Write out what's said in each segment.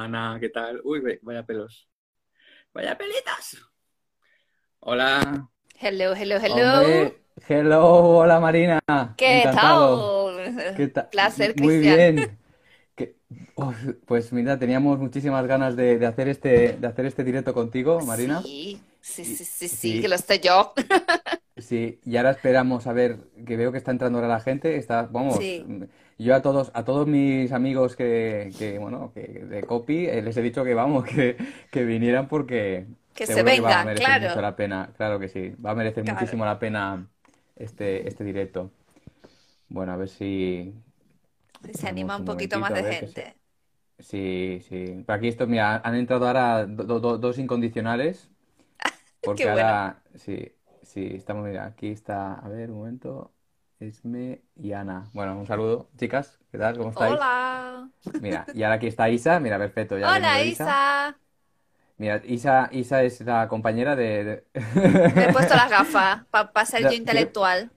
Ana, ¿qué tal? Uy, vaya pelos. Vaya pelitas. Hola. Hello, hello, hello. hello, hola Marina. ¿Qué tal? ¿Qué tal? Placer, Muy bien. pues mira, teníamos muchísimas ganas de, hacer este, de hacer este directo contigo, Marina. Sí, sí, sí, sí, sí, que lo estoy yo. Sí, y ahora esperamos a ver, que veo que está entrando ahora la gente, está, vamos, yo a todos, a todos mis amigos que, que bueno, que de copy, eh, les he dicho que vamos, que, que vinieran porque que se venga, va a merecer claro. mucho la pena, claro que sí, va a merecer muchísimo la pena este, este directo. Bueno, a ver si se anima un poquito más de gente. Sí, sí. Por aquí esto, mira, han entrado ahora dos incondicionales. Porque ahora, sí, sí, estamos, mira, aquí está, a ver, un momento. Esme y Ana. Bueno, un saludo, chicas. ¿Qué tal? ¿Cómo estáis? Hola. Mira, y ahora aquí está Isa. Mira, perfecto. Ya Hola, Isa. Mira, Isa, Isa es la compañera de... Me he puesto las gafas para ser yo intelectual.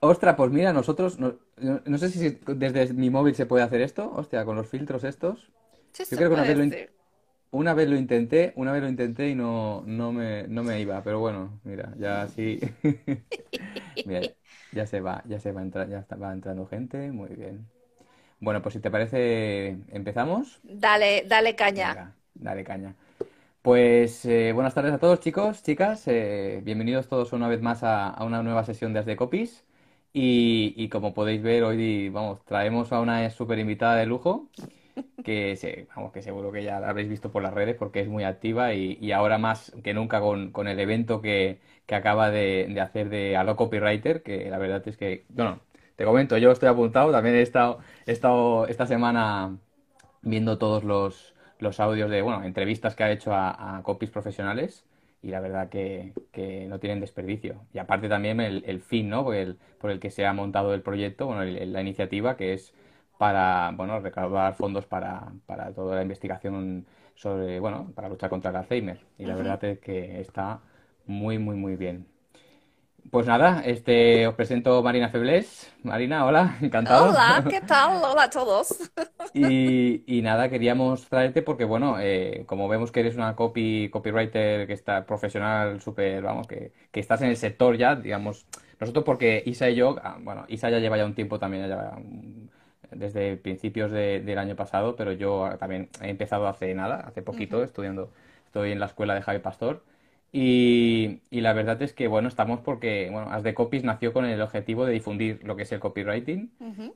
Ostras, pues mira, nosotros... No, sé si desde mi móvil se puede hacer esto. Hostia, con los filtros estos. Sí, yo creo que una vez, lo, una vez lo intenté, una vez lo intenté y no, no, me, no me iba. Pero bueno, mira, ya sí... mira, ya se va, ya se va, entrar, ya va entrando gente, muy bien. Bueno, pues si te parece, ¿empezamos? Dale, dale caña. dale caña. Pues eh, buenas tardes a todos, chicos, chicas. Eh, bienvenidos todos una vez más a, una nueva sesión de As de Copies. Y, como podéis ver, hoy vamos, traemos a una super invitada de lujo que, vamos, que seguro que ya la habréis visto por las redes porque es muy activa y, ahora más que nunca con, con el evento que, que acaba de, hacer de Allo Copywriter, que la verdad es que, bueno, te comento, yo estoy apuntado, también he estado, he estado esta semana viendo todos los, los audios de, bueno, entrevistas que ha hecho a, copies profesionales y la verdad que, que, no tienen desperdicio. Y aparte también el, el fin, ¿no? Por el, por el que se ha montado el proyecto, bueno, la iniciativa que es para, bueno, recaudar fondos para, para toda la investigación sobre, bueno, para luchar contra el Alzheimer. Y la verdad es que está muy, muy, muy bien. Pues nada, este, os presento Marina Febles. Marina, hola, encantado. Hola, ¿qué tal? Hola a todos. Y, y nada, queríamos traerte porque, bueno, eh, como vemos que eres una copy, copywriter que está profesional, súper, vamos, que, que, estás en el sector ya, digamos, nosotros porque Isa y yo, ah, bueno, Isa ya lleva ya un tiempo también, ya desde principios de, del año pasado, pero yo también he empezado hace nada, hace poquito, estudiando, estoy en la escuela de Javi Pastor. Y, la verdad es que, bueno, estamos porque, bueno, As de Copies nació con el objetivo de difundir lo que es el copywriting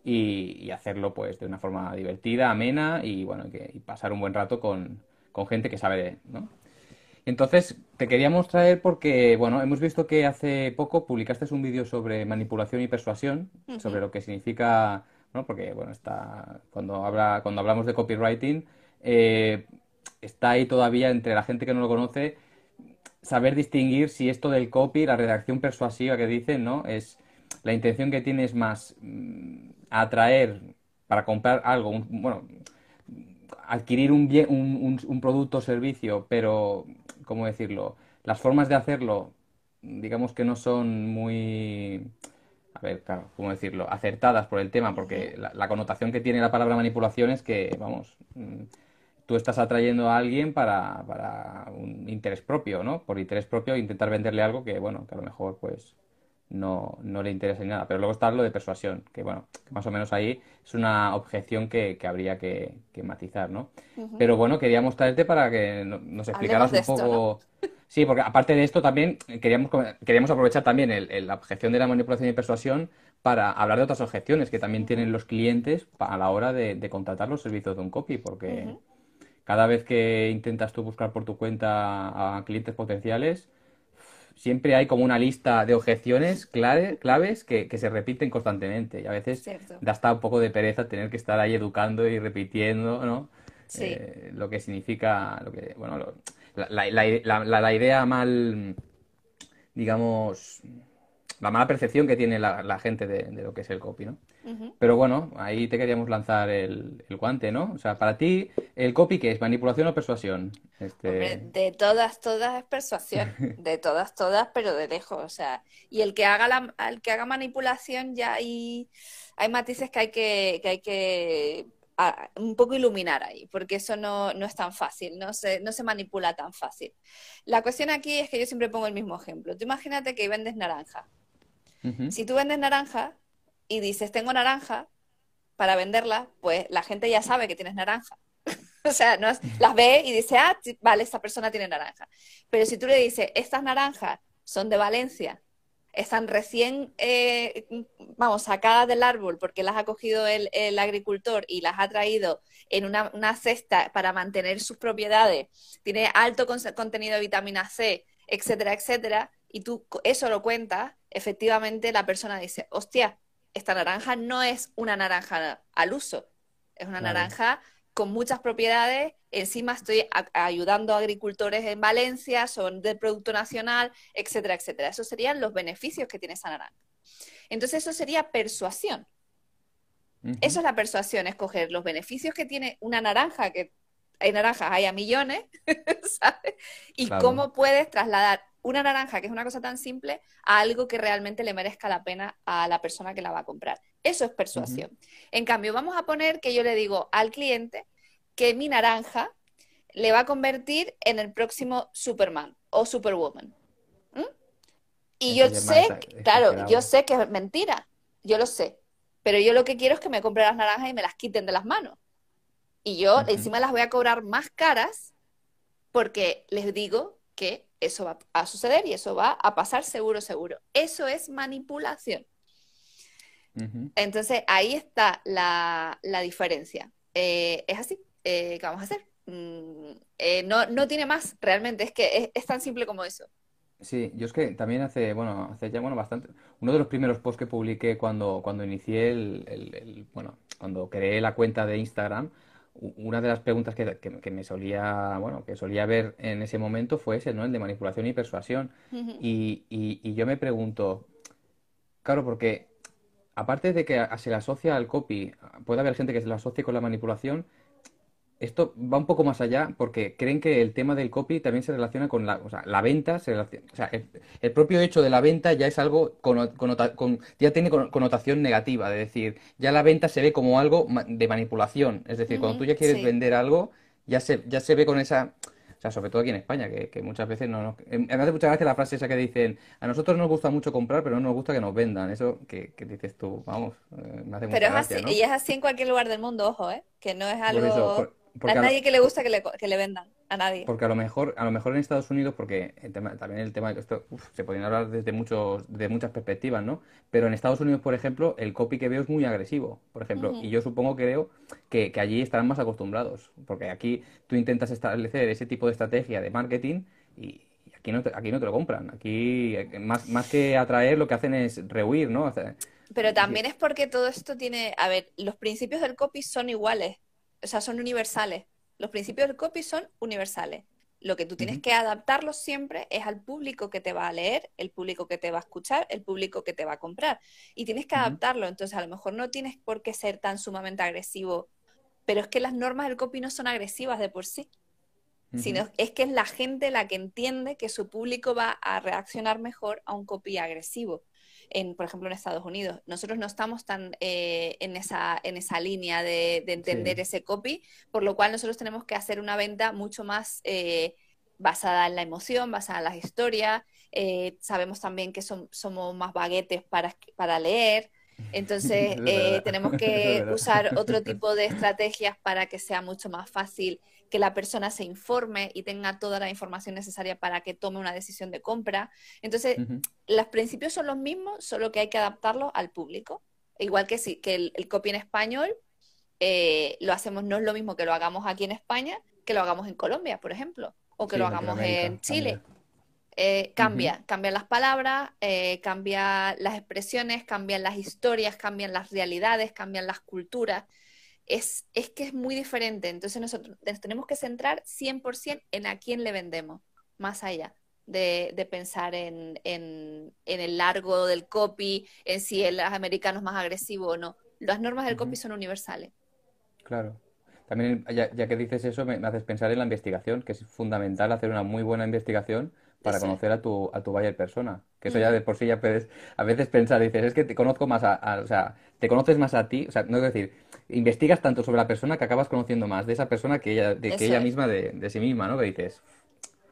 y, hacerlo, pues, de una forma divertida, amena y, bueno, que, y pasar un buen rato con, gente que sabe, ¿no? Entonces, te queríamos traer porque, bueno, hemos visto que hace poco publicaste un vídeo sobre manipulación y persuasión, sobre lo que significa, ¿no? Porque, bueno, está, cuando, habla, cuando hablamos de copywriting, eh, está ahí todavía entre la gente que no lo conoce saber distinguir si esto del copy, la redacción persuasiva que dicen, ¿no? Es la intención que tienes más mm, atraer para comprar algo, bueno, adquirir un, bien, un, un, producto o servicio, pero, ¿cómo decirlo? Las formas de hacerlo, digamos que no son muy, a ver, claro, ¿cómo decirlo? Acertadas por el tema, porque la, la connotación que tiene la palabra manipulación es que, vamos, mm, tú estás atrayendo a alguien para, para, un interés propio, ¿no? Por interés propio intentar venderle algo que, bueno, que a lo mejor pues no, no le interesa ni nada. Pero luego está lo de persuasión, que bueno, que más o menos ahí es una objeción que, que habría que, matizar, ¿no? Pero bueno, queríamos traerte para que nos explicaras un poco... Sí, porque aparte de esto también queríamos, queríamos aprovechar también el, la objeción de la manipulación y persuasión para hablar de otras objeciones que también tienen los clientes a la hora de, contratar los servicios de un copy, porque cada vez que intentas tú buscar por tu cuenta a clientes potenciales, siempre hay como una lista de objeciones claves que, se repiten constantemente. Y a veces da hasta un poco de pereza tener que estar ahí educando y repitiendo, ¿no? Eh, lo que significa, lo que, bueno, la, la, idea mal, digamos, la mala percepción que tiene la, gente de, lo que es el copy, ¿no? Pero bueno, ahí te queríamos lanzar el, guante, ¿no? O sea, para ti, ¿el copy qué es? ¿Manipulación o persuasión? Este... de todas, todas es persuasión. De todas, todas, pero de lejos. O sea, y el que haga la, el que haga manipulación ya hay, hay matices que hay que, que hay que un poco iluminar ahí, porque eso no, es tan fácil, no se, no se manipula tan fácil. La cuestión aquí es que yo siempre pongo el mismo ejemplo. Tú imagínate que vendes naranja. Si tú vendes naranja y dices, tengo naranja, para venderla, pues la gente ya sabe que tienes naranja. o sea, no las ve y dice, ah, vale, esta persona tiene naranja. Pero si tú le dices, estas naranjas son de Valencia, están recién, eh, vamos, sacadas del árbol porque las ha cogido el, agricultor y las ha traído en una, cesta para mantener sus propiedades, tiene alto contenido de vitamina C, etcétera, etcétera, y tú eso lo cuentas, efectivamente la persona dice, hostia, esta naranja no es una naranja al uso, es una naranja con muchas propiedades. Encima estoy ayudando a agricultores en Valencia, son de producto nacional, etcétera, etcétera. Esos serían los beneficios que tiene esa naranja. Entonces eso sería persuasión. Eso es la persuasión, escoger los beneficios que tiene una naranja, que hay naranjas, hay a millones, ¿sabes? Y cómo puedes trasladar una naranja, que es una cosa tan simple, a algo que realmente le merezca la pena a la persona que la va a comprar. Eso es persuasión. En cambio, vamos a poner que yo le digo al cliente que mi naranja le va a convertir en el próximo Superman o Superwoman. Y yo sé, claro, yo sé que es mentira, yo lo sé, pero yo lo que quiero es que me compren las naranjas y me las quiten de las manos. Y yo encima las voy a cobrar más caras porque les digo que eso va a suceder y eso va a pasar seguro, seguro. Eso es manipulación. Entonces ahí está la, diferencia. Eh, es así. Eh, ¿Qué vamos a hacer? Mm, eh, no, tiene más, realmente. Es que es, tan simple como eso. Sí, yo es que también hace, bueno, hace ya, bueno, bastante. Uno de los primeros posts que publiqué cuando, cuando inicié el, bueno, cuando creé la cuenta de Instagram, una de las preguntas que, que, me solía, bueno, que solía ver en ese momento fue ese, ¿no? El de manipulación y persuasión. y, y, yo me pregunto, claro, porque aparte de que se le asocia al copy, puede haber gente que se lo asocie con la manipulación, esto va un poco más allá porque creen que el tema del copy también se relaciona con la, o sea, la venta, se o sea, el, propio hecho de la venta ya es algo, con, con, ya tiene connotación negativa, de decir, ya la venta se ve como algo de manipulación, es decir, cuando tú ya quieres vender algo, ya se, ya se ve con esa, o sea, sobre todo aquí en España, que, muchas veces no nos... Me hace muchas veces la frase esa que dicen, a nosotros nos gusta mucho comprar, pero no nos gusta que nos vendan. Eso que, dices tú, vamos, eh, me hace Pero es así, y es así en cualquier lugar del mundo, ojo, ¿eh? Que no es algo a nadie que le gusta que le, que le, vendan, a nadie. Porque a lo mejor, a lo mejor en Estados Unidos, porque el tema, también el tema de esto se podría hablar desde muchos, de muchas perspectivas, ¿no? Pero en Estados Unidos, por ejemplo, el copy que veo es muy agresivo, por ejemplo, y yo supongo creo que, que allí estarán más acostumbrados, porque aquí tú intentas establecer ese tipo de estrategia de marketing y, aquí no te, aquí no te lo compran. Aquí, eh, más, más que atraer, lo que hacen es rehuir, ¿no? Pero también es porque todo esto tiene, a ver, los principios del copy son iguales o sea, son universales. Los principios del copy son universales. Lo que tú tienes que adaptarlos siempre es al público que te va a leer, el público que te va a escuchar, el público que te va a comprar. Y tienes que adaptarlo. Entonces, a lo mejor no tienes por qué ser tan sumamente agresivo, pero es que las normas del copy no son agresivas de por sí. Sino es que es la gente la que entiende que su público va a reaccionar mejor a un copy agresivo por ejemplo, en Estados Unidos. Nosotros no estamos tan eh, en, esa, en esa línea de, entender ese copy, por lo cual nosotros tenemos que hacer una venta mucho más eh, basada en la emoción, basada en las historias. Eh, sabemos también que somos más baguetes para, para leer. Entonces, tenemos que usar otro tipo de estrategias para que sea mucho más fácil que la persona se informe y tenga toda la información necesaria para que tome una decisión de compra. Entonces, los principios son los mismos, solo que hay que adaptarlos al público. Igual que, sí, que el, copy en español eh, lo hacemos, no es lo mismo que lo hagamos aquí en España que lo hagamos en Colombia, por ejemplo, o que lo hagamos en Chile. Eh, cambia, cambian las palabras, eh, cambian las expresiones, cambian las historias, cambian las realidades, cambian las culturas es, que es muy diferente. Entonces nosotros tenemos que centrar 100% en a quién le vendemos, más allá de, pensar en, el largo del copy, en si el americano es más agresivo o no. Las normas del copy son universales. Claro. También, ya, que dices eso, me, haces pensar en la investigación, que es fundamental hacer una muy buena investigación para conocer a tu, a tu buyer persona. Que eso ya de por sí ya puedes a veces pensar, dices, es que te conozco más a, o sea, te conoces más a ti, o sea, no es decir, investigas tanto sobre la persona que acabas conociendo más de esa persona que ella, de, que ella misma de, sí misma, ¿no? Que dices,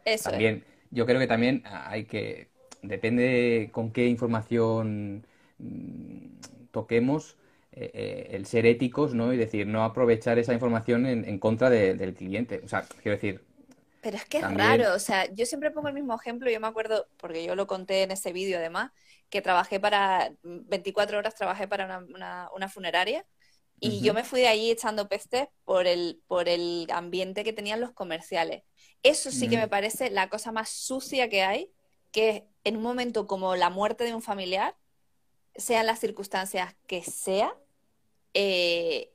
eso también, yo creo que también hay que, depende con qué información mm, toquemos, eh, eh, el ser éticos, ¿no? Y decir, no aprovechar esa información en, en contra del cliente. O sea, quiero decir, pero es que es raro, o sea, yo siempre pongo el mismo ejemplo, yo me acuerdo, porque yo lo conté en ese vídeo además, que trabajé para, 24 horas trabajé para una, funeraria y yo me fui de ahí echando pestes por el, por el ambiente que tenían los comerciales. Eso sí que me parece la cosa más sucia que hay, que en un momento como la muerte de un familiar, sean las circunstancias que sea, eh,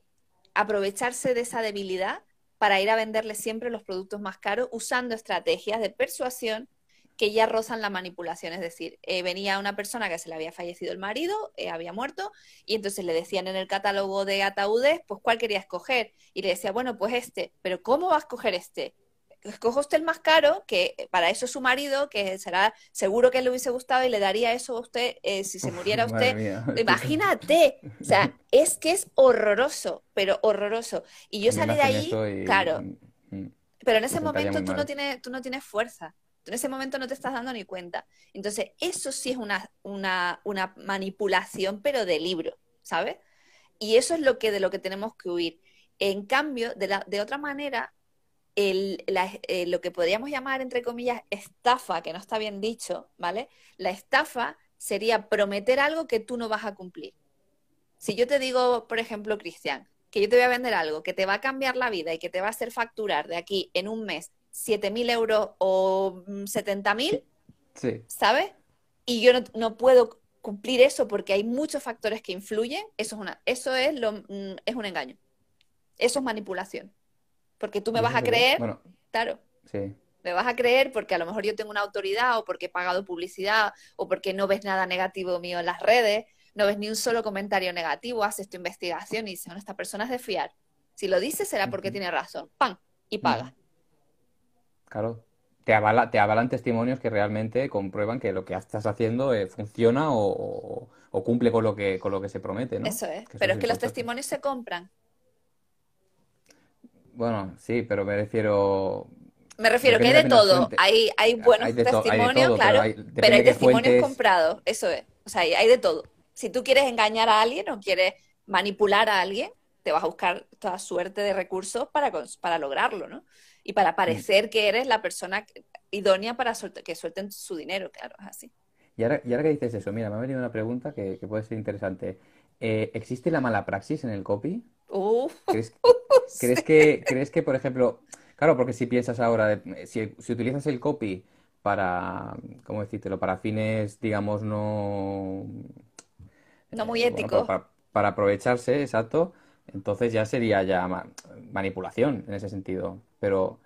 aprovecharse de esa debilidad para ir a venderle siempre los productos más caros usando estrategias de persuasión que ya rozan la manipulación. Es decir, eh, venía una persona que se le había fallecido el marido, eh, había muerto, y entonces le decían en el catálogo de ataúdes, pues cuál quería escoger. Y le decía, bueno, pues este, pero ¿cómo va a escoger este? Escoja usted el más caro, que para eso es su marido, que será seguro que le hubiese gustado y le daría eso a usted eh, si se muriera usted. Imagínate, o sea, es que es horroroso, pero horroroso. Y yo salí de ahí, claro, mm, mm, pero en ese momento tú no, tienes, tú no tienes fuerza. en ese momento no te estás dando ni cuenta. Entonces, eso sí es una, una, una manipulación, pero de libro, ¿sabes? Y eso es lo que, de lo que tenemos que huir. En cambio, de, la, de otra manera, eh, lo que podríamos llamar, entre comillas, estafa, que no está bien dicho, ¿vale? La estafa sería prometer algo que tú no vas a cumplir. Si yo te digo, por ejemplo, Cristian, que yo te voy a vender algo que te va a cambiar la vida y que te va a hacer facturar de aquí en un mes 7.000 euros o 70.000, sí. ¿sabes? Y yo no, puedo cumplir eso porque hay muchos factores que influyen, eso es, una, eso es, lo, mm, es un engaño. Eso es manipulación. Porque tú me vas a creer, claro. Sí. Me vas a creer porque a lo mejor yo tengo una autoridad o porque he pagado publicidad o porque no ves nada negativo mío en las redes, no ves ni un solo comentario negativo, haces tu investigación y dices, bueno, esta persona es de fiar. Si lo dices será porque tiene razón. ¡Pam! Y paga. Claro. Te, avala, te avalan testimonios que realmente comprueban que lo que estás haciendo eh, funciona o, cumple con lo que con lo que se promete, ¿no? Eso es. Pero es que los testimonios se compran. Bueno, sí, pero me refiero. Me refiero que hay de todo. Hay, hay buenos testimonios, claro, pero hay, testimonios comprados, eso es. O sea, hay, de todo. Si tú quieres engañar a alguien o quieres manipular a alguien, te vas a buscar toda suerte de recursos para, para lograrlo, ¿no? Y para mm. parecer que eres la persona idónea para que suelten su dinero, claro, es así. Y ahora, y ahora que dices eso, mira, me ha venido una pregunta que, puede ser interesante. Eh, ¿Existe la mala praxis en el copy? ¿Crees, que, ¿Crees que, por ejemplo, claro, porque si piensas ahora, si, utilizas el copy para, ¿cómo decírtelo? Para fines, digamos, no... No muy éticos. para, aprovecharse, exacto, entonces ya sería ya manipulación en ese sentido. Pero,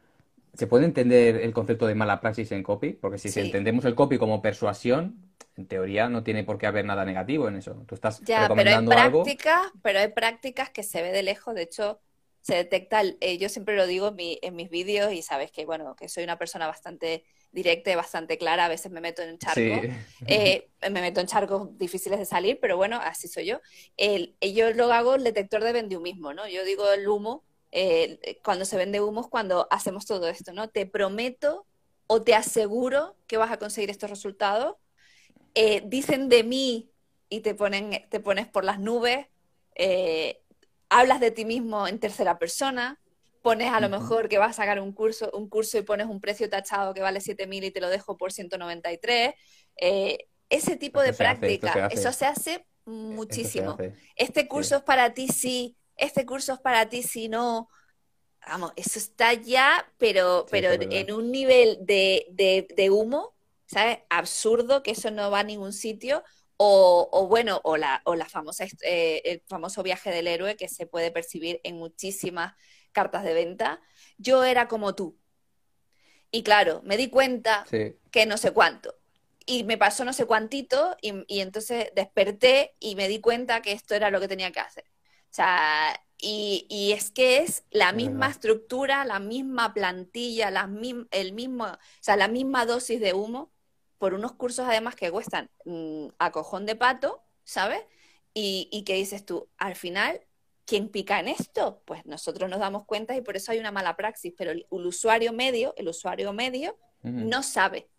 ¿se puede entender el concepto de mala praxis en copy? Porque si entendemos el copy como persuasión, en teoría no tiene por qué haber nada negativo en eso. Tú estás ya, recomendando pero hay prácticas, pero hay prácticas que se ve de lejos, de hecho se detecta, eh, yo siempre lo digo en, mis vídeos y sabes que bueno, que soy una persona bastante directa y bastante clara, a veces me meto en charcos, eh, me meto en charcos difíciles de salir, pero bueno, así soy yo. El, eh, yo lo hago el detector de vendehumismo, ¿no? Yo digo el humo, cuando se vende humo es cuando hacemos todo esto, ¿no? Te prometo o te aseguro que vas a conseguir estos resultados dicen de mí y te, ponen, te pones por las nubes, eh, hablas de ti mismo en tercera persona, pones a lo mejor que vas a sacar un curso, un curso y pones un precio tachado que vale 7.000 y te lo dejo por 193. Eh, ese tipo de práctica, eso se hace muchísimo. Este curso es para ti sí, este curso es para ti sí no. Vamos, eso está ya, pero, pero en un nivel de, de humo ¿sabes? Absurdo, que eso no va a ningún sitio. O, bueno, o, la, o la famosa, eh, el famoso viaje del héroe que se puede percibir en muchísimas cartas de venta. Yo era como tú. Y claro, me di cuenta que no sé cuánto. Y me pasó no sé cuántito y, y entonces desperté y me di cuenta que esto era lo que tenía que hacer. O sea, Y, es que es la misma estructura, la misma plantilla, la el mismo, o sea, la misma dosis de humo, por unos cursos además que cuestan a cojón de pato, ¿sabes? Y, y que dices tú, al final, ¿quién pica en esto? Pues nosotros nos damos cuenta y por eso hay una mala praxis, pero el, usuario medio, el usuario medio, no sabe.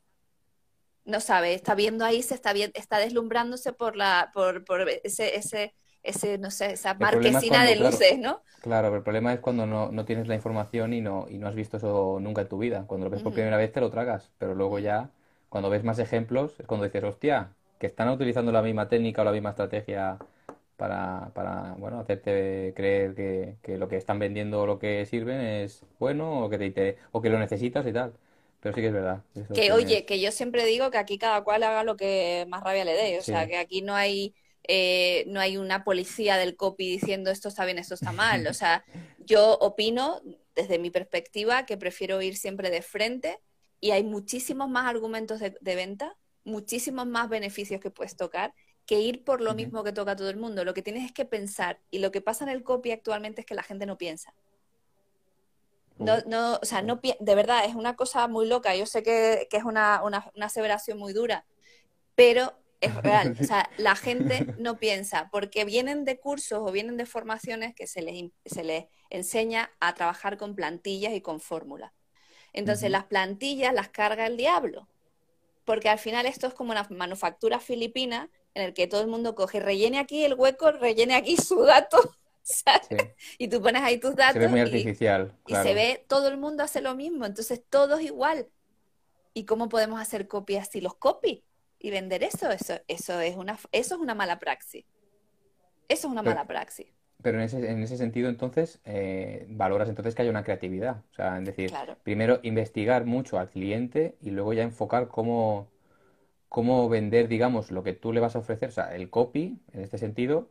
No sabe, está viendo ahí, se está, está deslumbrándose por, la, por, por ese, ese ese, no sé, esa marquesina de luces, ¿no? Claro, pero el problema es cuando no, no, tienes la información y no, y no has visto eso nunca en tu vida. Cuando lo ves por primera vez te lo tragas, pero luego ya, cuando ves más ejemplos, es cuando dices, hostia, que están utilizando la misma técnica o la misma estrategia para, para bueno, hacerte creer que, que lo que están vendiendo o lo que sirven es bueno o que, te, o que lo necesitas y tal. Pero sí que es verdad. que, oye, que yo siempre digo que aquí cada cual haga lo que más rabia le dé. O sea, que aquí no hay eh, no hay una policía del copy diciendo esto está bien, esto está mal. O sea, yo opino desde mi perspectiva que prefiero ir siempre de frente y hay muchísimos más argumentos de, venta, muchísimos más beneficios que puedes tocar que ir por lo mismo que toca todo el mundo. Lo que tienes es que pensar y lo que pasa en el copy actualmente es que la gente no piensa. No, no, o sea, no, de verdad, es una cosa muy loca. Yo sé que, es una, una, una aseveración muy dura, pero es real. O sea, la gente no piensa, porque vienen de cursos o vienen de formaciones que se les, se les enseña a trabajar con plantillas y con fórmulas. Entonces, las plantillas las carga el diablo, porque al final esto es como una manufactura filipina en el que todo el mundo coge, rellene aquí el hueco, rellene aquí su dato, y tú pones ahí tus datos. Se ve muy artificial. Y, se ve, todo el mundo hace lo mismo, entonces todos igual. ¿Y cómo podemos hacer copias si los copies? y vender eso, eso, eso es una, eso es una mala praxis. Eso es una mala praxis. Pero en ese, en ese sentido, entonces, eh, valoras entonces que haya una creatividad. O sea, es decir, primero investigar mucho al cliente y luego ya enfocar cómo, cómo vender, digamos, lo que tú le vas a ofrecer, o sea, el copy, en este sentido,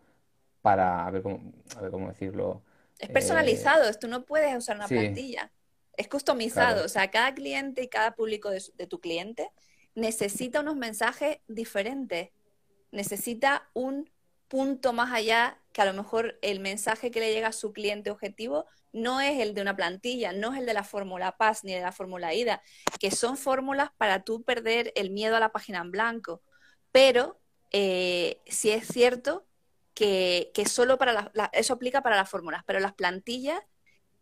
para, a ver cómo, a ver cómo decirlo. Es personalizado, eh, tú no puedes usar una plantilla. Es customizado, o sea, cada cliente y cada público de, de tu cliente necesita unos mensajes diferentes, necesita un punto más allá que a lo mejor el mensaje que le llega a su cliente objetivo no es el de una plantilla, no es el de la fórmula PAS ni de la fórmula IDA, que son fórmulas para tú perder el miedo a la página en blanco. Pero eh, sí es cierto que, solo para eso aplica para las fórmulas, pero las plantillas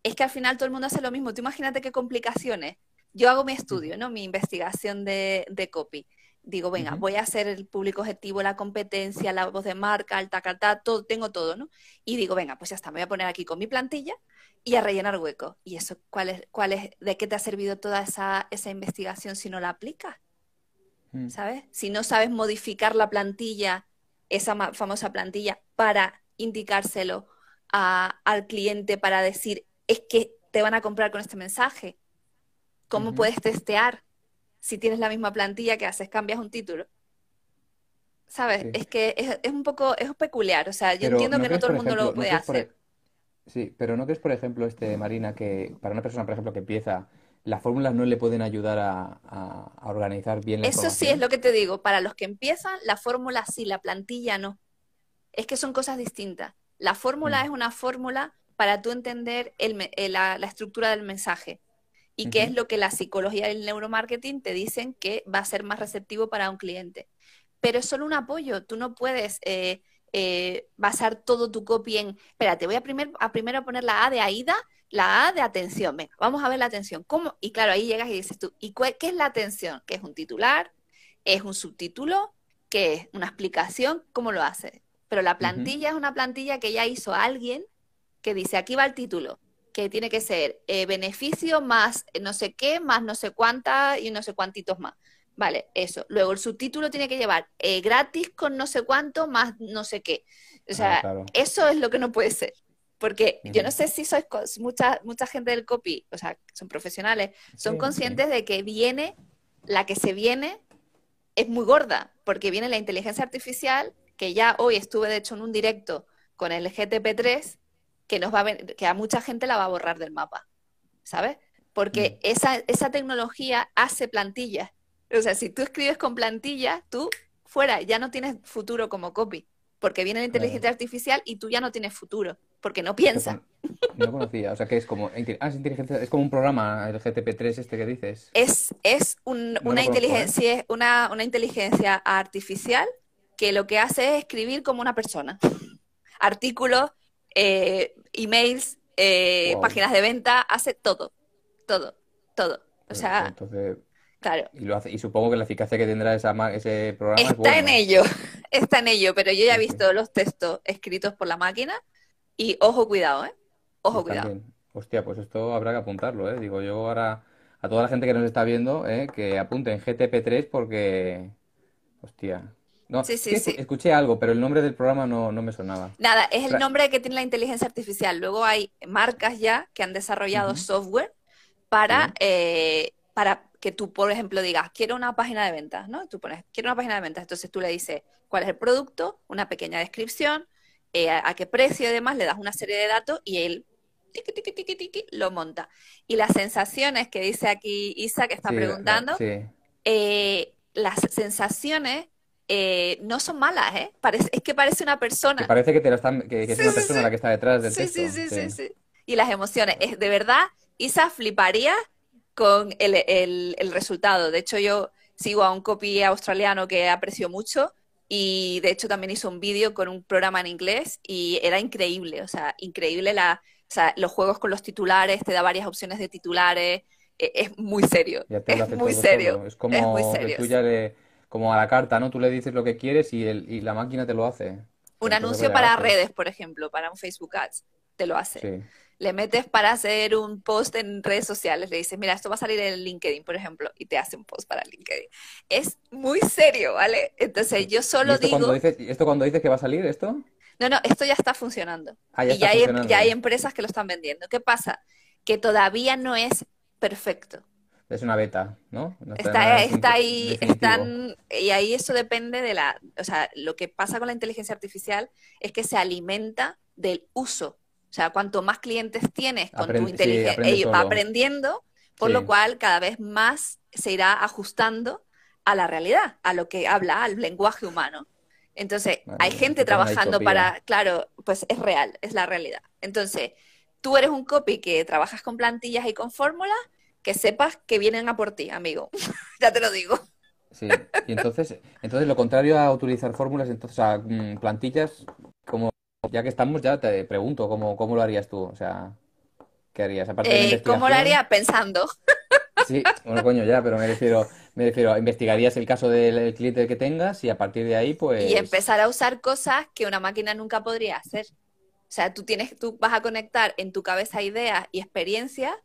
es que al final todo el mundo hace lo mismo. Tú imagínate qué complicaciones yo hago mi estudio, ¿no? Mi investigación de, copy. Digo, venga, voy a hacer el público objetivo, la competencia, la voz de marca, el tacatá, todo, tengo todo, ¿no? Y digo, venga, pues ya está, me voy a poner aquí con mi plantilla y a rellenar huecos. ¿Y eso cuál es, cuál es, de qué te ha servido toda esa, esa investigación si no la aplicas? Mm. ¿Sabes? Si no sabes modificar la plantilla, esa famosa plantilla, para indicárselo al cliente, para decir, es que te van a comprar con este mensaje ¿Cómo puedes testear si tienes la misma plantilla que haces? Cambias un título. ¿Sabes? Es que es, un poco, es peculiar. O sea, yo entiendo que no todo el mundo lo puede hacer. E-, sí, pero ¿no crees, por ejemplo, este, Marina, que para una persona, por ejemplo, que empieza, las fórmulas no le pueden ayudar a, organizar bien la Eso sí es lo que te digo. Para los que empiezan, la fórmula sí, la plantilla no. Es que son cosas distintas. La fórmula mm. es una fórmula para tú entender la, estructura del mensaje y qué es lo que la psicología y el neuromarketing te dicen que va a ser más receptivo para un cliente. Pero es solo un apoyo, tú no puedes eh, eh, basar todo tu copy en, espérate, voy a, primer, a primero poner la A de AIDA, la A de atención, venga, vamos a ver la atención. ¿Cómo? Y claro, ahí llegas y dices tú, ¿y qué es la atención? ¿Qué es un titular? ¿Es un subtítulo? ¿Qué es una explicación? ¿Cómo lo hace? Pero la plantilla es una plantilla que ya hizo alguien que dice, aquí va el título, que tiene que ser eh, beneficio más no sé qué, más no sé cuánta y no sé cuántitos más. Vale, eso. Luego el subtítulo tiene que llevar eh, gratis con no sé cuánto más no sé qué. O sea, eso es lo que no puede ser. Porque yo no sé si sois mucha, mucha gente del copy, o sea, son profesionales, son conscientes de que viene, la que se viene es muy gorda, porque viene la inteligencia artificial, que ya hoy estuve de hecho en un directo con el GTP3, que, nos va a, que a mucha gente la va a borrar del mapa, ¿sabes? Porque mm. esa, esa tecnología hace plantillas. O sea, si tú escribes con plantillas, tú fuera, ya no tienes futuro como copy, porque viene la inteligencia artificial y tú ya no tienes futuro. porque no piensa. No conocía, o sea que es como, ah, es inteligencia, es como un programa, el GTP3 este que dices. Es, es una, inteligencia, ¿eh? una, una inteligencia artificial que lo que hace es escribir como una persona. Artículos, eh, emails, eh, páginas de venta, hace todo, todo, todo. O sea, entonces, claro. Y, lo hace, y supongo que la eficacia que tendrá esa, ese programa está en ello, está en ello, pero yo ya he visto los textos escritos por la máquina y ojo cuidado, ¿eh? Ojo cuidado. Hostia, pues esto habrá que apuntarlo, ¿eh? Digo, yo ahora a toda la gente que nos está viendo, ¿eh? que apunten GTP3 porque, hostia, no, sí, sí, sí. Escuché algo, pero el nombre del programa no, me sonaba. Nada, es el nombre que tiene la inteligencia artificial. Luego hay marcas ya que han desarrollado software para, eh, para que tú, por ejemplo, digas, quiero una página de ventas, ¿no? Tú pones, quiero una página de ventas. Entonces tú le dices cuál es el producto, una pequeña descripción, eh, a, qué precio y demás, le das una serie de datos y él lo monta. Y las sensaciones que dice aquí Isa, que está preguntando, eh, las sensaciones eh, no son malas, ¿eh? es que parece una persona. Que parece que, te están, que, es una persona la que está detrás del texto. Sí, sí, sí, sí, Y las emociones. Es, de verdad, Isa fliparía con el, resultado. De hecho, yo sigo a un copy australiano que aprecio mucho y de hecho también hizo un vídeo con un programa en inglés y era increíble, o sea, increíble la, o sea, los juegos con los titulares, te da varias opciones de titulares, e, es, muy serio, es muy serio, es como muy serio. Como a la carta, ¿no? Tú le dices lo que quieres y, el, y la máquina te lo hace. Un anuncio para redes, por ejemplo, para un Facebook Ads, te lo hace. Le metes para hacer un post en redes sociales, le dices, mira, esto va a salir en LinkedIn, por ejemplo, y te hace un post para LinkedIn. Es muy serio, ¿vale? Entonces yo solo esto digo... Cuando dices, ¿Esto cuando dices que va a salir esto? No, no, esto ya está funcionando. Ah, y ya, Hay, ya hay empresas que lo están vendiendo. ¿Qué pasa? Que todavía no es perfecto es una beta, ¿no? está, está ahí, están, y ahí eso depende de la, o sea, lo que pasa con la inteligencia artificial es que se alimenta del uso. O sea, cuanto más clientes tienes con tu inteligencia, va aprendiendo, por lo cual cada vez más se irá ajustando a la realidad, a lo que habla, al lenguaje humano. Entonces, hay gente trabajando para, claro, pues es real, es la realidad. Entonces, tú eres un copy que trabajas con plantillas y con fórmulas, que sepas que vienen a por ti, amigo. ya te lo digo. Sí, y entonces, entonces lo contrario a utilizar fórmulas, entonces a mm, plantillas, como ya que estamos, ya te pregunto, ¿cómo, cómo lo harías tú? O sea, ¿qué harías? Aparte eh, ¿Cómo lo haría? Pensando. Sí, bueno, coño, ya, pero me refiero, me refiero, investigarías el caso del cliente que tengas y a partir de ahí, pues... Y empezar a usar cosas que una máquina nunca podría hacer. O sea, tú tienes, tú vas a conectar en tu cabeza ideas y experiencias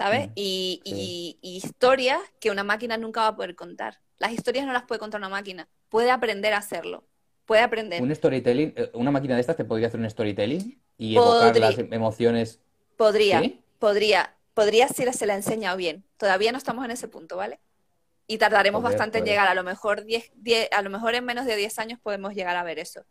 ¿sabes? Mm, y, historias que una máquina nunca va a poder contar. Las historias no las puede contar una máquina, puede aprender a hacerlo, puede aprender. Un storytelling, eh, una máquina de estas te podría hacer un storytelling y evocar las emociones. Podría, podría, podría si se la ha enseñado bien. Todavía no estamos en ese punto, ¿vale? Y tardaremos bastante en llegar, a lo mejor a lo mejor en menos de 10 años podemos llegar a ver eso.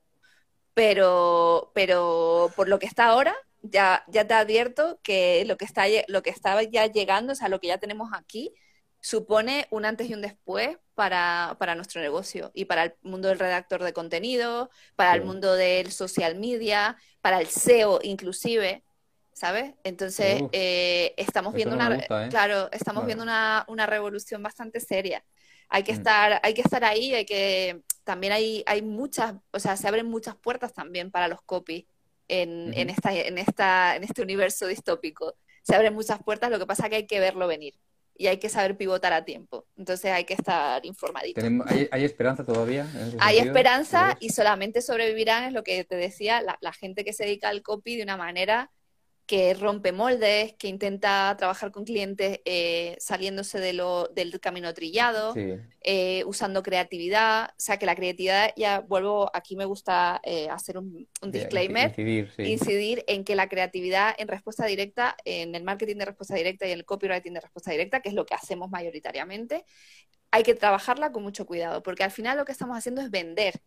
Pero, pero por lo que está ahora, ya, ya te advierto que lo que está lo que está ya llegando, o sea, lo que ya tenemos aquí, supone un antes y un después para, nuestro negocio y para el mundo del redactor de contenido, para el mundo del social media, para el SEO inclusive, ¿sabes? Entonces eh, estamos viendo una, ¿eh? claro, estamos viendo una, revolución bastante seria. Hay que mm. estar, hay que estar ahí, hay que también hay, hay muchas, o sea, se abren muchas puertas también para los copies en, en, esta, en, esta, en este universo distópico. Se abren muchas puertas, lo que pasa es que hay que verlo venir y hay que saber pivotar a tiempo. Entonces hay que estar informadito. ¿Hay, esperanza todavía? hay esperanza y solamente sobrevivirán, es lo que te decía, la, la, gente que se dedica al copy de una manera que rompe moldes, que intenta trabajar con clientes eh, saliéndose de lo, del camino trillado, eh, usando creatividad. O sea, que la creatividad, ya vuelvo, aquí me gusta eh, hacer un, disclaimer, incidir, en que la creatividad en respuesta directa, en el marketing de respuesta directa y en el copywriting de respuesta directa, que es lo que hacemos mayoritariamente, hay que trabajarla con mucho cuidado, porque al final lo que estamos haciendo es vender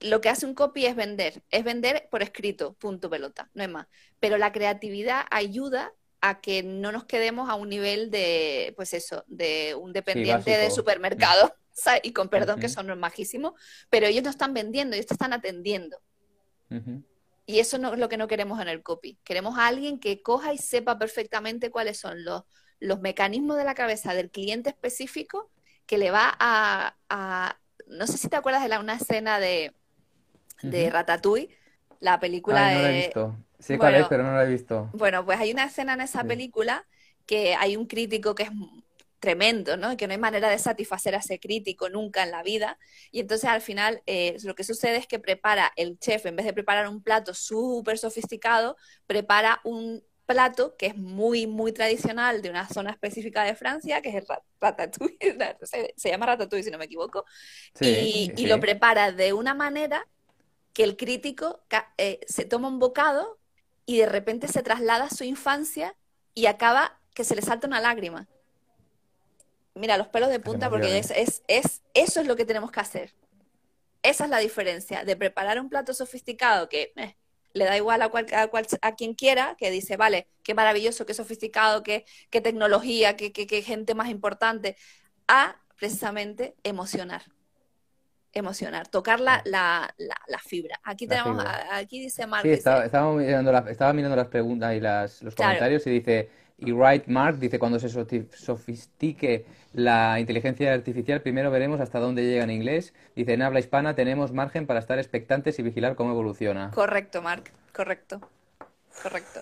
lo que hace un copy es vender, es vender por escrito, punto pelota, no es más. Pero la creatividad ayuda a que no nos quedemos a un nivel de, pues eso, de un dependiente de supermercado, y con perdón que son majísimos, pero ellos no están vendiendo, ellos te están atendiendo. Y eso no es lo que no queremos en el copy. Queremos a alguien que coja y sepa perfectamente cuáles son los, los mecanismos de la cabeza del cliente específico que le va a... no sé si te acuerdas de la, una escena de, de Ratatouille, la película no de... La he visto. Sí, cuál es, pero no la he visto. Bueno, pues hay una escena en esa película que hay un crítico que es tremendo, ¿no? Que no hay manera de satisfacer a ese crítico nunca en la vida. Y entonces al final eh, lo que sucede es que prepara el chef, en vez de preparar un plato súper sofisticado, prepara un plato que es muy, muy tradicional de una zona específica de Francia, que es el ratatouille, se, llama ratatouille si no me equivoco, y, lo prepara de una manera que el crítico eh, se toma un bocado y de repente se traslada a su infancia y acaba que se le salta una lágrima. Mira, los pelos de punta, porque es, es, es, eso es lo que tenemos que hacer. Esa es la diferencia de preparar un plato sofisticado que eh, le da igual a, cual, a, quien quiera, que dice, vale, qué maravilloso, qué sofisticado, qué, qué tecnología, qué, qué, gente más importante, a precisamente emocionar. Emocionar, tocar la, la, la, fibra. Aquí tenemos, aquí dice Mark. Sí, estaba, mirando, estaba mirando las preguntas y las, los comentarios y dice, y Wright Mark dice, cuando se sofistique la inteligencia artificial, primero veremos hasta dónde llega en inglés. Dice, en habla hispana tenemos margen para estar expectantes y vigilar cómo evoluciona. Correcto, Mark, correcto, correcto.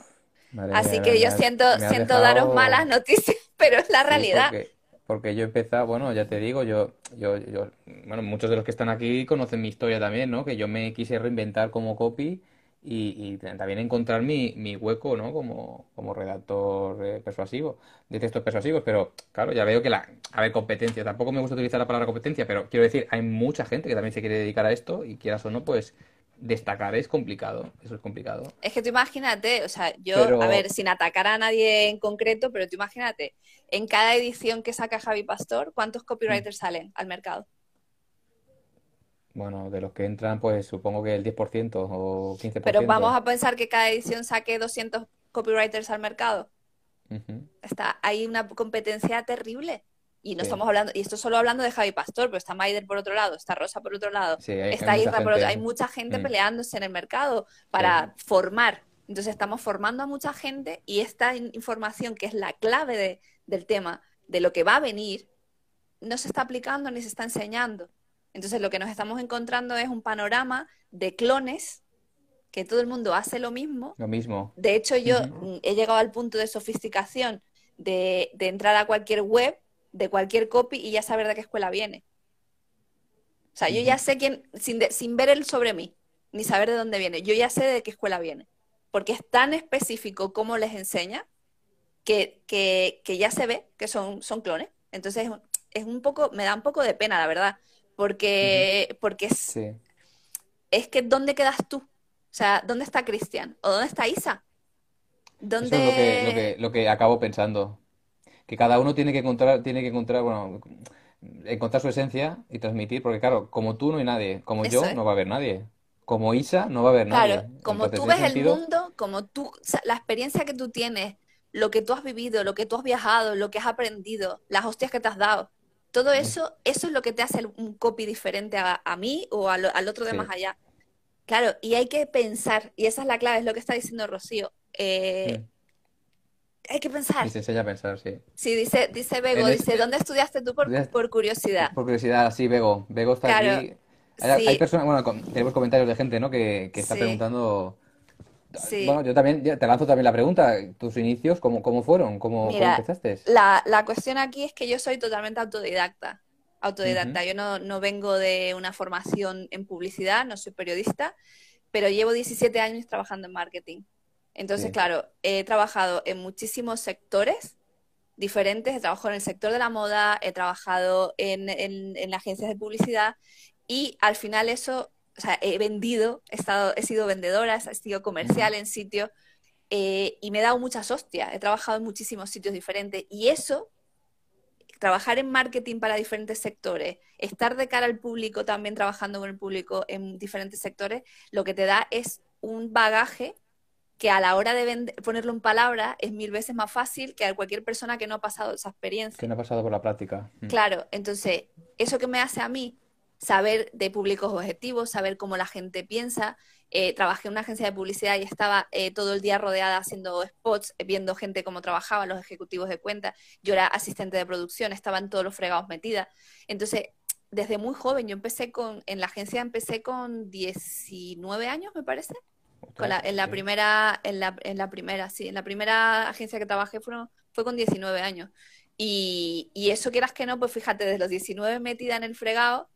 Así que yo siento, siento daros malas noticias, pero es la realidad. porque, yo empezado, bueno, ya te digo, yo, yo, yo, bueno, muchos de los que están aquí conocen mi historia también, ¿no? Que yo me quise reinventar como copy y, también encontrar mi, mi hueco, ¿no? Como, como redactor eh, persuasivo, de textos persuasivos, pero claro, ya veo que la, a ver, competencia, tampoco me gusta utilizar la palabra competencia, pero quiero decir, hay mucha gente que también se quiere dedicar a esto y quieras o no, pues destacar es complicado, eso es complicado. Es que tú imagínate, o sea, yo, a ver, sin atacar a nadie en concreto, pero tú imagínate, en cada edición que saca Javi Pastor, ¿cuántos copywriters salen al mercado? Bueno, de los que entran, pues supongo que el 10% o 15%. Pero vamos a pensar que cada edición saque 200 copywriters al mercado. Está, hay una competencia terrible. Y no estamos hablando, y esto solo hablando de Javi Pastor, pero está Maider por otro lado, está Rosa por otro lado, está Isra por otro Hay mucha gente mm. peleándose en el mercado para formar. Entonces estamos formando a mucha gente y esta información, que es la clave del tema, de lo que va a venir, no se está aplicando ni se está enseñando. Entonces lo que nos estamos encontrando es un panorama de clones que todo el mundo hace lo mismo. Lo mismo. De hecho, yo he llegado al punto de sofisticación de, entrar a cualquier web, de cualquier copy y ya saber de qué escuela viene. O sea, yo ya sé quién, sin, sin ver el sobre mí, ni saber de dónde viene, yo ya sé de qué escuela viene. Porque es tan específico cómo les enseña que, ya se ve que son, son clones. Entonces, es un poco, me da un poco de pena, la verdad porque, porque es, es que ¿dónde quedas tú? O sea, ¿dónde está Cristian? ¿O dónde está Isa? ¿Dónde... Eso es lo que, lo que, lo que acabo pensando. Que cada uno tiene que encontrar, tiene que encontrar, bueno, encontrar su esencia y transmitir, porque claro, como tú no hay nadie, como yo no va a haber nadie. Como Isa no va a haber nadie. Claro, como tú ves el mundo, como tú, la experiencia que tú tienes, lo que tú has vivido, lo que tú has viajado, lo que has aprendido, las hostias que te has dado, todo eso, eso es lo que te hace un copy diferente a, mí o al, otro de más allá. Claro, y hay que pensar, y esa es la clave, es lo que está diciendo Rocío. Eh, mm. Hay que pensar. Y se enseña a pensar, sí. Sí, dice, dice Bego, dice, ¿dónde estudiaste tú por, curiosidad? Por curiosidad, sí, Bego. Bego está aquí. Hay, personas, bueno, tenemos comentarios de gente, ¿no? Que, que está preguntando bueno, yo también te lanzo también la pregunta. ¿Tus inicios cómo, cómo fueron? ¿Cómo, empezaste? La, la, cuestión aquí es que yo soy totalmente autodidacta. Autodidacta. Yo no, no, vengo de una formación en publicidad, no soy periodista, pero llevo 17 años trabajando en marketing. Entonces, claro, he trabajado en muchísimos sectores diferentes. He trabajado en el sector de la moda, he trabajado en, en, en agencias de publicidad y al final eso o sea, he vendido, he, estado, he sido vendedora, he sido comercial en sitios eh, y me he dado muchas hostias. He trabajado en muchísimos sitios diferentes y eso, trabajar en marketing para diferentes sectores, estar de cara al público también trabajando con el público en diferentes sectores, lo que te da es un bagaje que a la hora de ponerlo en palabras es mil veces más fácil que a cualquier persona que no ha pasado esa experiencia. Que no ha pasado por la práctica. Mm. Claro, entonces, eso que me hace a mí saber de públicos objetivos, saber cómo la gente piensa eh, trabajé en una agencia de publicidad y estaba eh, todo el día rodeada haciendo spots, eh, viendo gente cómo trabajaba, los ejecutivos de cuenta. Yo era asistente de producción, estaban todos los fregados metida. Entonces, desde muy joven, yo empecé con, en la agencia empecé con 19 años, me parece. en la primera, en la, en la primera, sí, en la primera agencia que trabajé fue, fue con 19 años. Y, y, eso quieras que no, pues fíjate, desde los 19 metida en el fregado,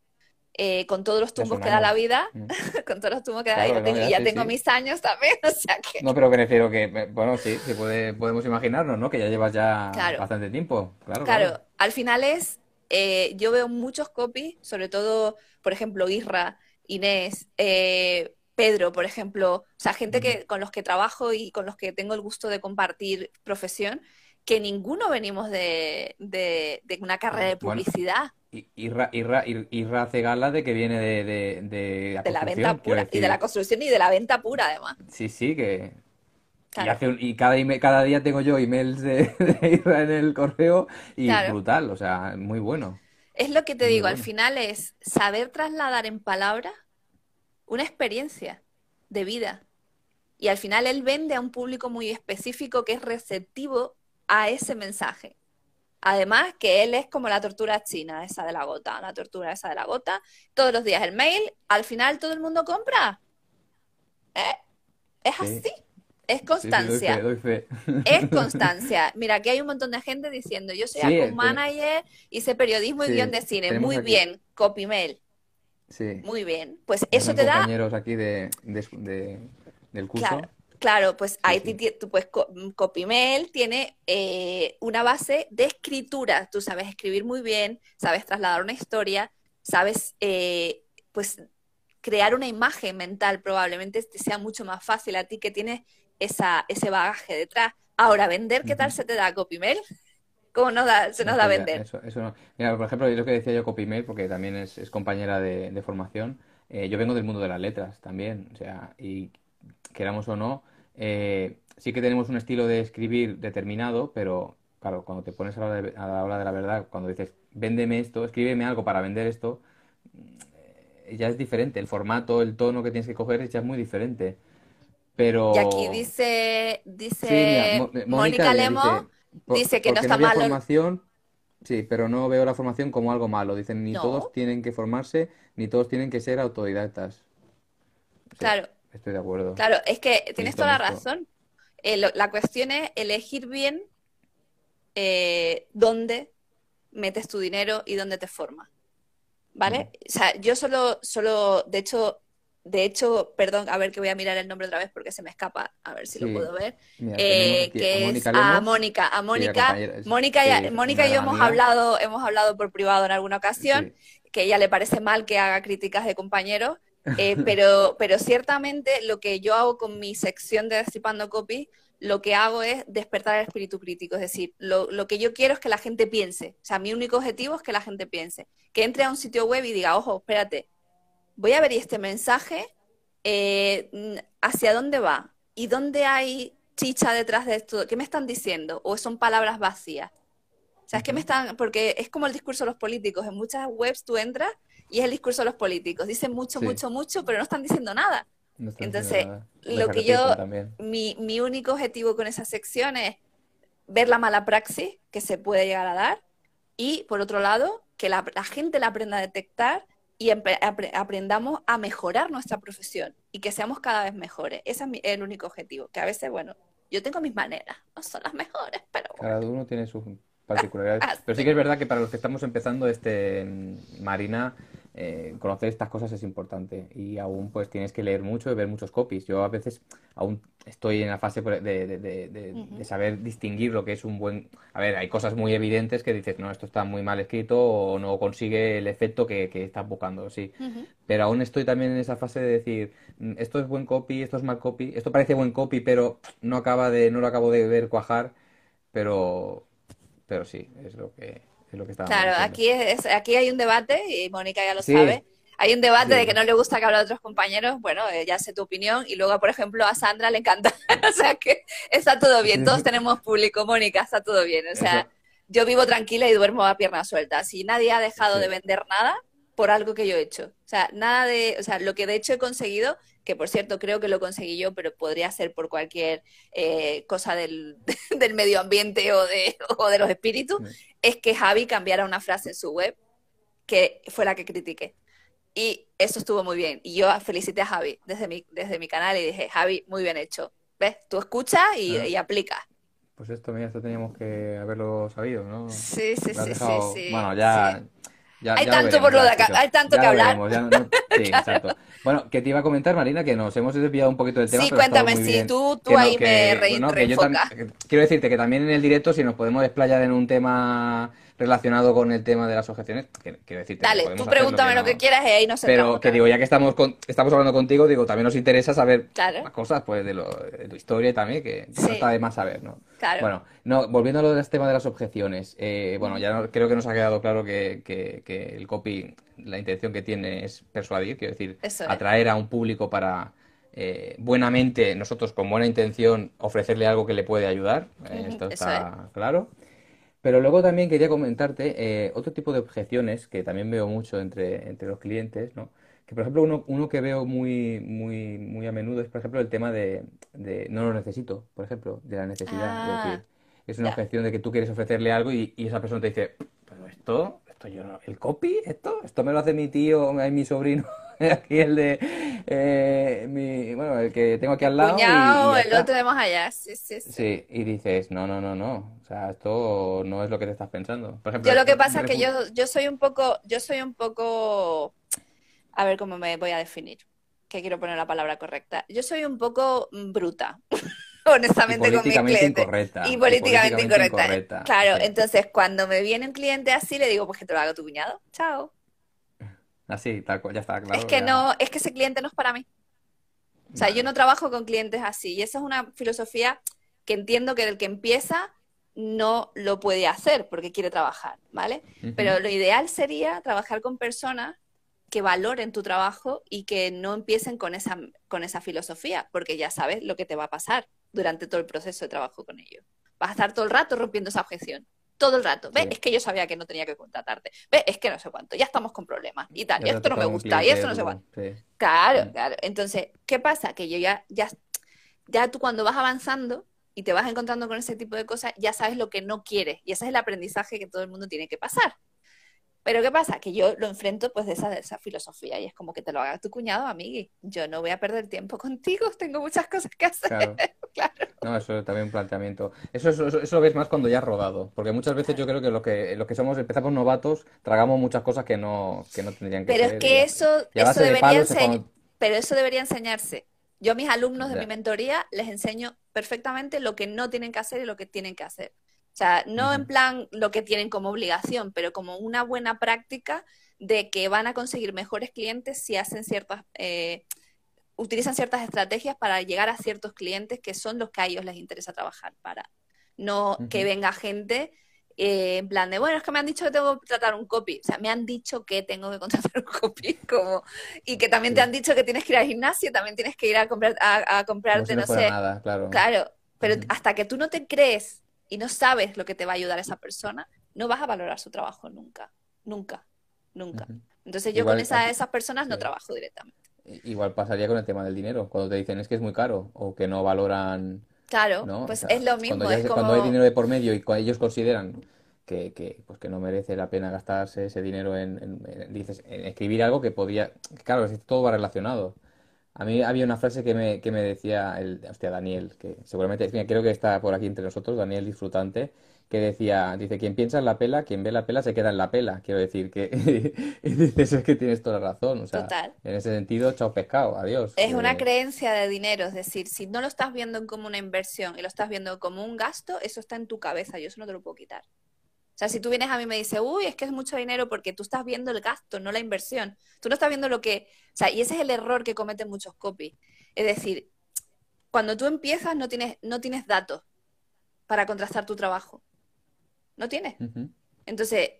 eh, con todos los tumbos que da la vida, mm. con todos los tumbos que da la vida, y ya, tengo mis años también, o sea que... No, pero que refiero que, bueno, sí, sí puede, podemos imaginarnos, ¿no? Que ya llevas ya bastante tiempo, claro. Claro, al final es, eh, yo veo muchos copies, sobre todo, por ejemplo, Isra, Inés, eh, Pedro, por ejemplo, o sea, gente que, con los que trabajo y con los que tengo el gusto de compartir profesión, que ninguno venimos de, de, una carrera de publicidad. Irra, Irra, Irra hace gala de que viene de, de, de la, venta pura y de la construcción y de la venta pura además. Sí, sí, que... Y, cada, cada día tengo yo emails de, Irra en el correo y brutal, o sea, muy bueno. Es lo que te digo, al final es saber trasladar en palabras una experiencia de vida. Y al final él vende a un público muy específico que es receptivo a ese mensaje. Además, que él es como la tortura china, esa de la gota, la tortura esa de la gota. Todos los días el mail, al final todo el mundo compra. ¿Eh? Es así. Es constancia. Es constancia. Mira, aquí hay un montón de gente diciendo, yo soy sí, manager, hice periodismo y guion de cine. Muy bien, copy mail. Sí. Muy bien. Pues eso te da... compañeros aquí de, del curso. Claro, pues ahí pues CopyMail tiene eh, una base de escritura. Tú sabes escribir muy bien, sabes trasladar una historia, sabes eh, pues crear una imagen mental probablemente te sea mucho más fácil a ti que tienes esa, ese bagaje detrás. Ahora, vender, ¿qué tal se te da CopyMail? ¿Cómo nos da, se nos da vender? Eso, no. Mira, por ejemplo, lo que decía yo CopyMail, porque también es, compañera de, formación, eh, yo vengo del mundo de las letras también, o sea, y queramos o no, eh, sí que tenemos un estilo de escribir determinado, pero claro, cuando te pones a la, hora de la verdad, cuando dices, véndeme esto, escríbeme algo para vender esto, eh, ya es diferente. El formato, el tono que tienes que coger ya es muy diferente. Pero... Y aquí dice, dice Mónica Lemo, dice, que no está mal. Formación, sí, pero no veo la formación como algo malo. Dicen, ni todos tienen que formarse, ni todos tienen que ser autodidactas. claro. Estoy de acuerdo. Claro, es que tienes toda la razón. Eh, la cuestión es elegir bien eh, dónde metes tu dinero y dónde te formas. ¿Vale? O sea, yo solo, solo, de hecho, de hecho, perdón, a ver que voy a mirar el nombre otra vez porque se me escapa, a ver si lo puedo ver. Eh, que es a Mónica, a Mónica. Mónica, Mónica y yo hemos hablado, hemos hablado por privado en alguna ocasión, que a ella le parece mal que haga críticas de compañeros eh, pero, pero ciertamente lo que yo hago con mi sección de Destripando Copy, lo que hago es despertar el espíritu crítico. Es decir, lo, lo, que yo quiero es que la gente piense. O sea, mi único objetivo es que la gente piense. Que entre a un sitio web y diga, ojo, espérate, voy a ver este mensaje, eh, ¿hacia dónde va? ¿Y dónde hay chicha detrás de esto? ¿Qué me están diciendo? ¿O son palabras vacías? O sea, es que me están, porque es como el discurso de los políticos. En muchas webs tú entras y es el discurso de los políticos. Dicen mucho, mucho, mucho, pero no están diciendo nada. Entonces, lo que yo, mi, mi, único objetivo con esa sección es ver la mala praxis que se puede llegar a dar y, por otro lado, que la, gente la aprenda a detectar y aprendamos a mejorar nuestra profesión y que seamos cada vez mejores. Ese es el único objetivo, que a veces, bueno, yo tengo mis maneras, no son las mejores, pero... Cada uno tiene sus particularidades. Ah, pero sí que es verdad que para los que estamos empezando, este Marina, eh, conocer estas cosas es importante y aún pues tienes que leer mucho y ver muchos copies. Yo a veces aún estoy en la fase de, saber distinguir lo que es un buen... A ver, hay cosas muy evidentes que dices, no, esto está muy mal escrito o no consigue el efecto que, que estás buscando, sí. Pero aún estoy también en esa fase de decir, mm, esto es buen copy, esto es mal copy, esto parece buen copy, pero no acaba de, no lo acabo de ver cuajar, pero, pero sí, es lo que Claro, aquí, es, aquí hay un debate, y Mónica ya lo sabe. Hay un debate de que no le gusta que hable a otros compañeros, bueno, eh, ya sé tu opinión, y luego, por ejemplo, a Sandra le encanta, o sea que está todo bien, todos tenemos público, Mónica, está todo bien, o sea, yo vivo tranquila y duermo a pierna suelta. Si nadie ha dejado de vender nada, por algo que yo he hecho. O sea, nada de, o sea, lo que de hecho he conseguido, que por cierto creo que lo conseguí yo, pero podría ser por cualquier eh, cosa del, medio ambiente o de, o de los espíritus, es que Javi cambiara una frase en su web que fue la que critiqué. Y eso estuvo muy bien. Y yo felicité a Javi desde mi, desde mi canal y dije, Javi, muy bien hecho. ¿Ves? Tú escuchas y, y aplicas. Pues esto, mira, esto teníamos que haberlo sabido, ¿no? Sí, sí, sí, sí, Bueno, ya, hay, tanto por lo de acá, hay tanto que hablar. sí, exacto. Bueno, que te iba a comentar, Marina, que nos hemos desviado un poquito del tema. Sí, cuéntame, sí, tú, tú ahí me reí, Quiero decirte que también en el directo, si nos podemos desplayar en un tema relacionado con el tema de las objeciones, quiero decirte. Dale, tú pregúntame lo que, quieras y ahí nos Pero que digo, ya que estamos estamos hablando contigo, digo, también nos interesa saber más cosas pues de, tu historia también, que no está de más saber, ¿no? Claro. Bueno, no, volviendo a lo del tema de las objeciones, eh, bueno, ya creo que nos ha quedado claro que, que, el copy, la intención que tiene es persuadir, quiero decir, atraer a un público para eh, buenamente, nosotros con buena intención, ofrecerle algo que le puede ayudar. Eh, esto está claro. Pero luego también quería comentarte eh, otro tipo de objeciones que también veo mucho entre, entre los clientes, ¿no? Que por ejemplo uno, uno que veo muy, muy, muy a menudo es por ejemplo el tema de, de no lo necesito, por ejemplo, de la necesidad. Ah, es una objeción de que tú quieres ofrecerle algo y, y esa persona te dice, pero esto, esto yo no, el copy, esto, esto me lo hace mi tío, mi sobrino. aquí el de eh, mi, bueno, el que tengo aquí al lado. Cuñado, el otro de más allá, sí, sí, sí. Sí, y dices, no, no, no, no. O sea, esto no es lo que te estás pensando. Por ejemplo, yo lo que pasa es que yo, yo soy un poco, yo soy un poco, a ver cómo me voy a definir, que quiero poner la palabra correcta. Yo soy un poco bruta. honestamente con mis clientes. Incorrecta, y, políticamente, incorrecta. Claro, entonces cuando me viene un cliente así, le digo, pues que te lo haga tu cuñado. Chao. Así, ya está claro. Es que no, es que ese cliente no es para mí. O sea, yo no trabajo con clientes así. Y esa es una filosofía que entiendo que el que empieza no lo puede hacer porque quiere trabajar, ¿vale? Pero lo ideal sería trabajar con personas que valoren tu trabajo y que no empiecen con esa, con esa filosofía, porque ya sabes lo que te va a pasar durante todo el proceso de trabajo con ellos. Vas a estar todo el rato rompiendo esa objeción todo el rato. ¿Ves? Es que yo sabía que no tenía que contratarte. ¿Ves? Es que no sé cuánto. Ya estamos con problemas y tal. Y esto no me gusta. Y esto no sé cuánto. Claro, claro. Entonces, ¿qué pasa? Que yo ya, ya, ya tú cuando vas avanzando y te vas encontrando con ese tipo de cosas, ya sabes lo que no quieres. Y ese es el aprendizaje que todo el mundo tiene que pasar. Pero ¿qué pasa? Que yo lo enfrento pues de esa, de esa filosofía y es como que te lo haga tu cuñado, amigui. Yo no voy a perder tiempo contigo, tengo muchas cosas que hacer. Claro. No, eso es también un planteamiento. Eso, eso, eso, lo ves más cuando ya has rodado, porque muchas veces yo creo que lo que, lo que somos, empezamos novatos, tragamos muchas cosas que no, que no tendrían que Pero es que eso, eso debería Pero eso debería enseñarse. Yo a mis alumnos de mi mentoría les enseño perfectamente lo que no tienen que hacer y lo que tienen que hacer. O sea, no en plan lo que tienen como obligación, pero como una buena práctica de que van a conseguir mejores clientes si hacen ciertas, eh, utilizan ciertas estrategias para llegar a ciertos clientes que son los que a ellos les interesa trabajar para. No que venga gente eh, en plan de, bueno, es que me han dicho que tengo que tratar un copy. O sea, me han dicho que tengo que contratar un copy. Como, y que también te han dicho que tienes que ir al gimnasio, también tienes que ir a, comprar, a, comprarte, no, sé. Nada, claro. claro, pero hasta que tú no te crees y no sabes lo que te va a ayudar a esa persona, no vas a valorar su trabajo nunca, nunca, nunca. Entonces yo con esa, esas personas no trabajo directamente. Igual pasaría con el tema del dinero, cuando te dicen es que es muy caro o que no valoran... Claro, pues es lo mismo. Cuando, hay dinero de por medio y ellos consideran que, que, pues que no merece la pena gastarse ese dinero en, dices, en escribir algo que podía... Claro, todo va relacionado. A mí había una frase que me, que me decía, el, hostia, Daniel, que seguramente, creo que está por aquí entre nosotros, Daniel Disfrutante, que decía, dice, quien piensa en la pela, quien ve la pela se queda en la pela. Quiero decir que dices, es que tienes toda la razón. O sea, Total. En ese sentido, chao pescado, adiós. Es una creencia de dinero, es decir, si no lo estás viendo como una inversión y lo estás viendo como un gasto, eso está en tu cabeza, yo eso no te lo puedo quitar. O sea, si tú vienes a mí y me dices, uy, es que es mucho dinero porque tú estás viendo el gasto, no la inversión. Tú no estás viendo lo que... O sea, y ese es el error que cometen muchos copies. Es decir, cuando tú empiezas no tienes, no tienes datos para contrastar tu trabajo. No tienes. Entonces,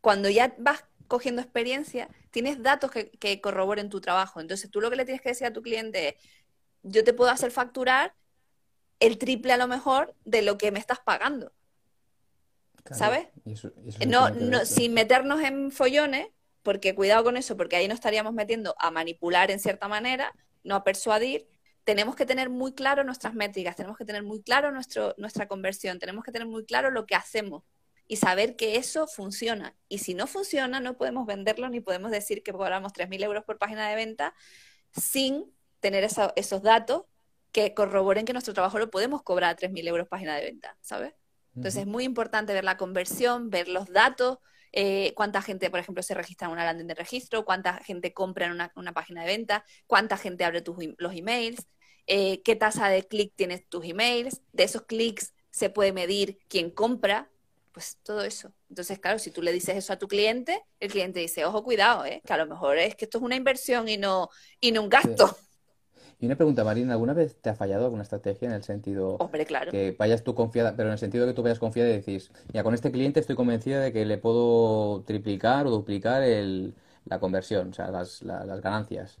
cuando ya vas cogiendo experiencia, tienes datos que, que corroboren tu trabajo. Entonces, tú lo que le tienes que decir a tu cliente es, yo te puedo hacer facturar el triple a lo mejor de lo que me estás pagando. ¿Sabes? no, no, sin meternos en follones, porque cuidado con eso, porque ahí nos estaríamos metiendo a manipular en cierta manera, no a persuadir. Tenemos que tener muy claro nuestras métricas, tenemos que tener muy claro nuestro, nuestra conversión, tenemos que tener muy claro lo que hacemos y saber que eso funciona. Y si no funciona, no podemos venderlo ni podemos decir que cobramos 3.000 euros por página de venta sin tener esos datos que corroboren que nuestro trabajo lo podemos cobrar a 3.000 euros página de venta, ¿sabes? Entonces es muy importante ver la conversión, ver los datos, eh, cuánta gente, por ejemplo, se registra en una landing de registro, cuánta gente compra en una, página de venta, cuánta gente abre tus, los emails, eh, qué tasa de clic tienes tus emails, de esos clics se puede medir quién compra, pues todo eso. Entonces, claro, si tú le dices eso a tu cliente, el cliente dice, ojo, cuidado, ¿eh? que a lo mejor es que esto es una inversión y no, y no un gasto. Y una pregunta, Marina, ¿alguna vez te ha fallado alguna estrategia en el sentido Hombre, claro. que vayas tú confiada, pero en el sentido que tú vayas confiada y decís, ya con este cliente estoy convencida de que le puedo triplicar o duplicar el, la conversión, o sea, las, las ganancias?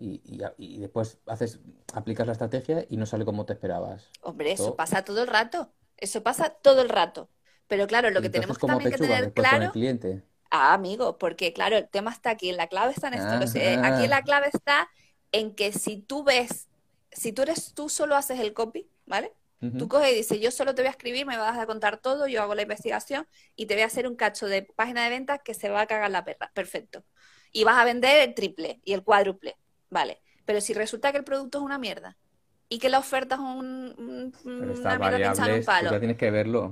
Y, y, después haces, aplicas la estrategia y no sale como te esperabas. Hombre, eso pasa todo el rato. Eso pasa todo el rato. Pero claro, lo que tenemos también que tener claro. el cliente? Ah, amigo, porque claro, el tema está aquí, la clave está en esto. Ah. aquí la clave está en que si tú ves, si tú eres, tú solo haces el copy, ¿vale? Tú coges y dices, yo solo te voy a escribir, me vas a contar todo, yo hago la investigación y te voy a hacer un cacho de página de ventas que se va a cagar la perra. Perfecto. Y vas a vender el triple y el cuádruple, ¿vale? Pero si resulta que el producto es una mierda y que la oferta es un, una mierda un palo. ya tienes que verlo.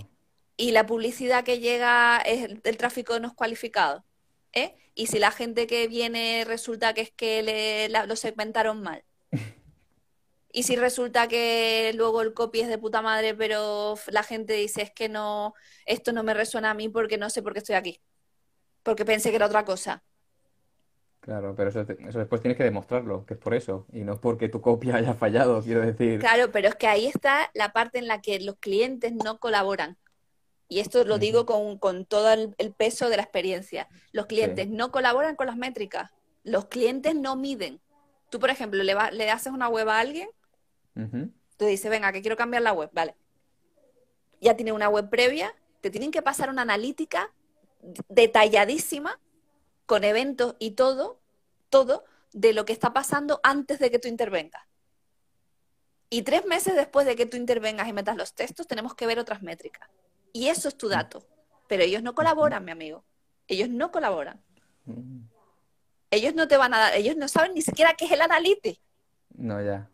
Y la publicidad que llega es el, tráfico no es cualificado. ¿Eh? y si la gente que viene resulta que es que le, lo segmentaron mal. Y si resulta que luego el copy es de puta madre, pero la gente dice es que no, esto no me resuena a mí porque no sé por qué estoy aquí. Porque pensé que era otra cosa. Claro, pero eso, eso después tienes que demostrarlo, que es por eso, y no porque tu copia haya fallado, quiero decir. Claro, pero es que ahí está la parte en la que los clientes no colaboran. Y esto lo digo con, todo el, peso de la experiencia. Los clientes no colaboran con las métricas. Los clientes no miden. Tú, por ejemplo, le, le haces una web a alguien, tú dices, venga, que quiero cambiar la web, vale. Ya tiene una web previa, te tienen que pasar una analítica detalladísima, con eventos y todo, todo, de lo que está pasando antes de que tú intervengas. Y tres meses después de que tú intervengas y metas los textos, tenemos que ver otras métricas. Y eso es tu dato. Pero ellos no colaboran, mi amigo. Ellos no colaboran. Mm. Ellos no te van a dar, ellos no saben ni siquiera qué es el analytics. No, ya.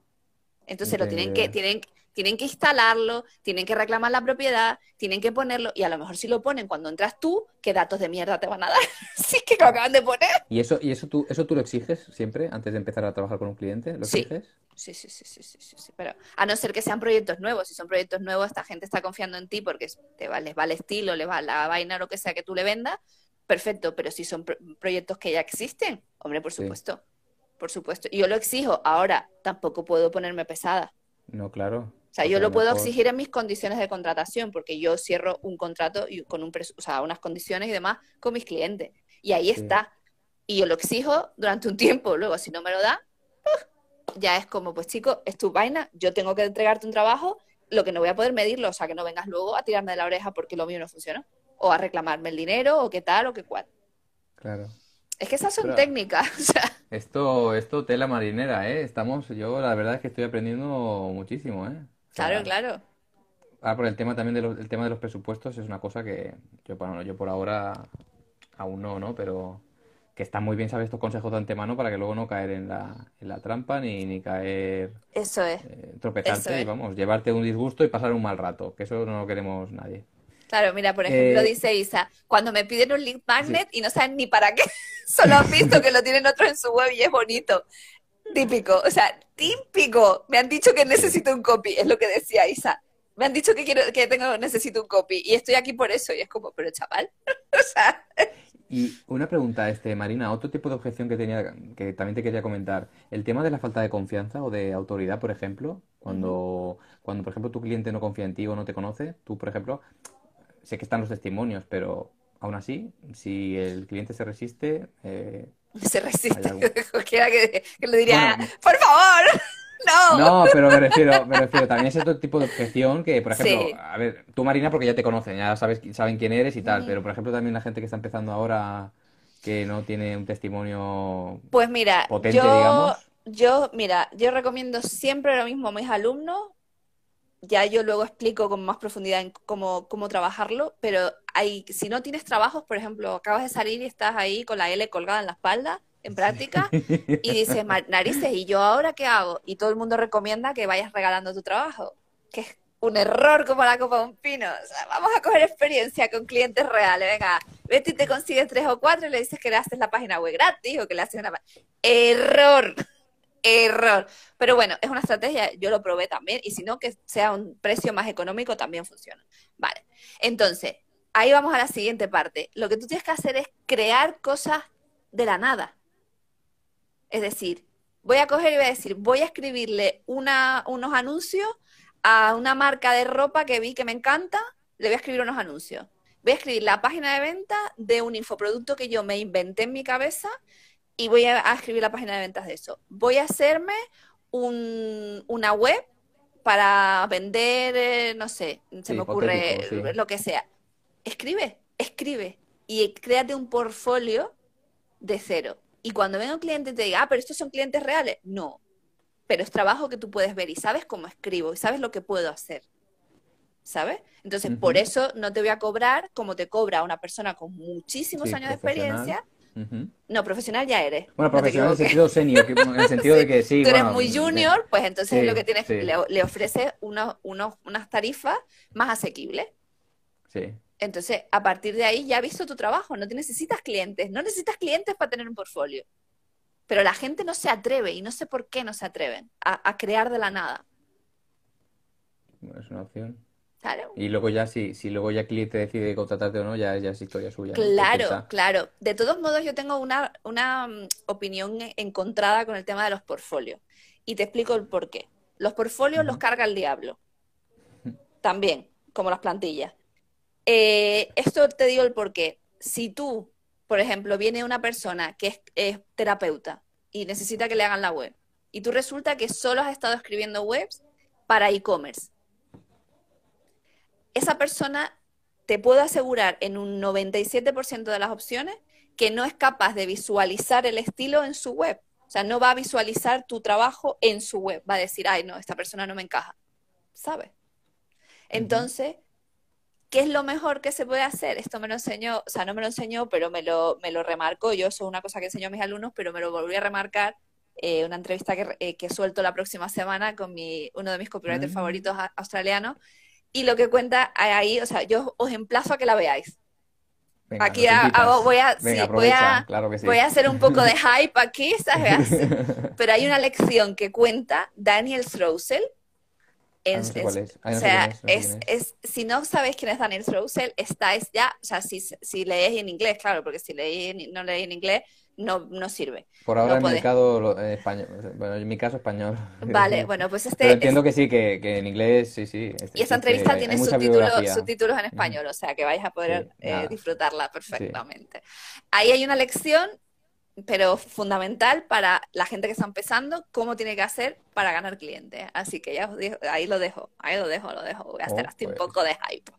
Entonces lo tienen que, tienen, tienen que instalarlo, tienen que reclamar la propiedad, tienen que ponerlo, y a lo mejor si lo ponen cuando entras tú, ¿qué datos de mierda te van a dar? sí, que lo acaban de poner. ¿Y eso, y eso tú, eso tú lo exiges siempre antes de empezar a trabajar con un cliente? ¿Lo exiges? Sí, sí, sí, sí, sí, sí, pero a no ser que sean proyectos nuevos, si son proyectos nuevos, esta gente está confiando en ti porque te va, les va el estilo, les va la vaina o lo que sea que tú le vendas, perfecto, pero si son proyectos que ya existen, hombre, por supuesto, por supuesto. Y yo lo exijo, ahora tampoco puedo ponerme pesada. No, claro. O sea, yo lo puedo exigir en mis condiciones de contratación, porque yo cierro un contrato y con un o sea, unas condiciones y demás con mis clientes. Y ahí está. Y yo lo exijo durante un tiempo. Luego, si no me lo da, ya es como, pues chico, es tu vaina, yo tengo que entregarte un trabajo, lo que no voy a poder medirlo, o sea, que no vengas luego a tirarme de la oreja porque lo mío no funciona, o a reclamarme el dinero, o qué tal, o qué cual. Claro. Es que esas son técnicas. Esto, esto tela marinera, ¿eh? Estamos, yo la verdad es que estoy aprendiendo muchísimo, ¿eh? Claro, claro. Ahora por el tema también de los, el tema de los presupuestos es una cosa que yo, bueno, yo por ahora aún no, ¿no? Pero que está muy bien saber estos consejos de antemano para que luego no caer en la, en la trampa ni, ni caer. Eso es. Eh, tropezarte y vamos, llevarte un disgusto y pasar un mal rato, que eso no lo queremos nadie. Claro, mira, por ejemplo, eh, dice Isa, cuando me piden un link magnet y no saben ni para qué, solo han visto que lo tienen otros en su web y es bonito. Típico, o sea, típico. Me han dicho que necesito un copy, es lo que decía Isa. Me han dicho que quiero, que tengo, necesito un copy y estoy aquí por eso y es como, pero chaval, o sea. Y una pregunta, este, Marina, otro tipo de objeción que tenía, que también te quería comentar, el tema de la falta de confianza o de autoridad, por ejemplo, cuando, cuando por ejemplo tu cliente no confía en ti o no te conoce, tú, por ejemplo, sé que están los testimonios, pero aún así, si el cliente se resiste, eh, se resiste, cualquiera que, que, le diría, por favor. No. No, pero me refiero, me refiero, también es otro tipo de objeción que, por ejemplo, a ver, tú Marina porque ya te conocen, ya sabes, saben quién eres y tal, pero por ejemplo también la gente que está empezando ahora que no tiene un testimonio Pues mira, potente, yo, digamos. yo, mira, yo recomiendo siempre lo mismo a mis alumnos. Ya yo luego explico con más profundidad en cómo, cómo trabajarlo, pero hay, si no tienes trabajos, por ejemplo, acabas de salir y estás ahí con la L colgada en la espalda, en práctica, y dices, "Ma- narices, ¿y yo ahora qué hago? Y todo el mundo recomienda que vayas regalando tu trabajo, que es un error como la copa de un pino. O sea, vamos a coger experiencia con clientes reales. Venga, vete y te consigues tres o cuatro y le dices que le haces la página web gratis o que le haces una... Error, error. Pero bueno, es una estrategia, yo lo probé también, y si no, que sea un precio más económico también funciona. Vale, entonces, ahí vamos a la siguiente parte. Lo que tú tienes que hacer es crear cosas de la nada. Es decir, voy a coger y voy a decir, voy a escribirle unos anuncios a una marca de ropa que vi que me encanta, le voy a escribir unos anuncios. Voy a escribir la página de venta de un infoproducto que yo me inventé en mi cabeza y voy a, a escribir la página de ventas de eso. Voy a hacerme un- una web para vender, eh, no sé, se Sí, me ocurre sí. lo que sea. Escribe, escribe y créate un portfolio de cero. Y cuando venga un cliente y te diga, ah, pero estos son clientes reales, no. Pero es trabajo que tú puedes ver y sabes cómo escribo y sabes lo que puedo hacer. ¿Sabes? Entonces, por Ujú. eso no te voy a cobrar como te cobra una persona con muchísimos Sí, años de profesional. No, profesional ya eres. Bueno, no profesional en el sentido senior, en el sentido de que sí, Tú eres bueno, muy junior, pues entonces Sí, lo que tienes, sí. le, le ofreces unos, unos, unas tarifas más asequibles. Sí. Entonces, a partir de ahí ya has visto tu trabajo, no te necesitas clientes, no necesitas clientes para tener un portfolio. Pero la gente no se atreve, y no sé por qué no se atreven, a, a crear de la nada. Es una opción. Claro, Y luego ya, si, si luego ya el cliente decide contratarte o no, ya, ya es historia suya. claro, claro. De todos modos, yo tengo una, una mm, opinión encontrada con el tema de los portfolios. Y te explico el por qué. Los portfolios los carga el diablo. También, como las plantillas. Eh, esto te digo el por qué. Si tú, por ejemplo, viene una persona que es, es terapeuta y necesita que le hagan la web, y tú resulta que solo has estado escribiendo webs para e-commerce, esa persona te puedo asegurar en un 97% de las opciones que no es capaz de visualizar el estilo en su web. O sea, no va a visualizar tu trabajo en su web. Va a decir, ay, no, esta persona no me encaja. ¿Sabes? Entonces, ¿qué es lo mejor que se puede hacer? Esto me lo enseñó, o sea, no me lo enseñó, pero me lo, me lo remarcó. Yo eso es una cosa que enseño a mis alumnos, pero me lo volví a remarcar. eh, una entrevista que, eh, que suelto la próxima semana con mi, uno de mis copywriters Mm. favoritos australianos. Y lo que cuenta ahí, o sea, yo os emplazo a que la veáis. Venga, Aquí voy a, Venga, sí, voy a, claro sí. voy a hacer un poco de hype aquí, ¿sabes? Así. Pero hay una lección que cuenta Daniel Strousel. Ah. Ah, o sea, es, es, si no sabéis quién es Daniel Strousel, estáis ya, o sea, si, si leéis en inglés, claro, porque si leéis no leéis en inglés, no, no sirve. Por ahora no el mercado eh, español, bueno, en mi caso español. Vale, bueno, pues este Pero es- entiendo que sí, que, que en inglés sí, sí. este- y esta este, entrevista hay- tiene subtítulos, subtítulos en español, o sea que vais a poder Sí, eh, disfrutarla perfectamente. Ahí hay una lección, pero fundamental para la gente que está empezando, cómo tiene que hacer para ganar clientes. Así que ya os digo, ahí lo dejo, ahí lo dejo, lo dejo. Voy a hacer Oh, así un pues. poco de hype.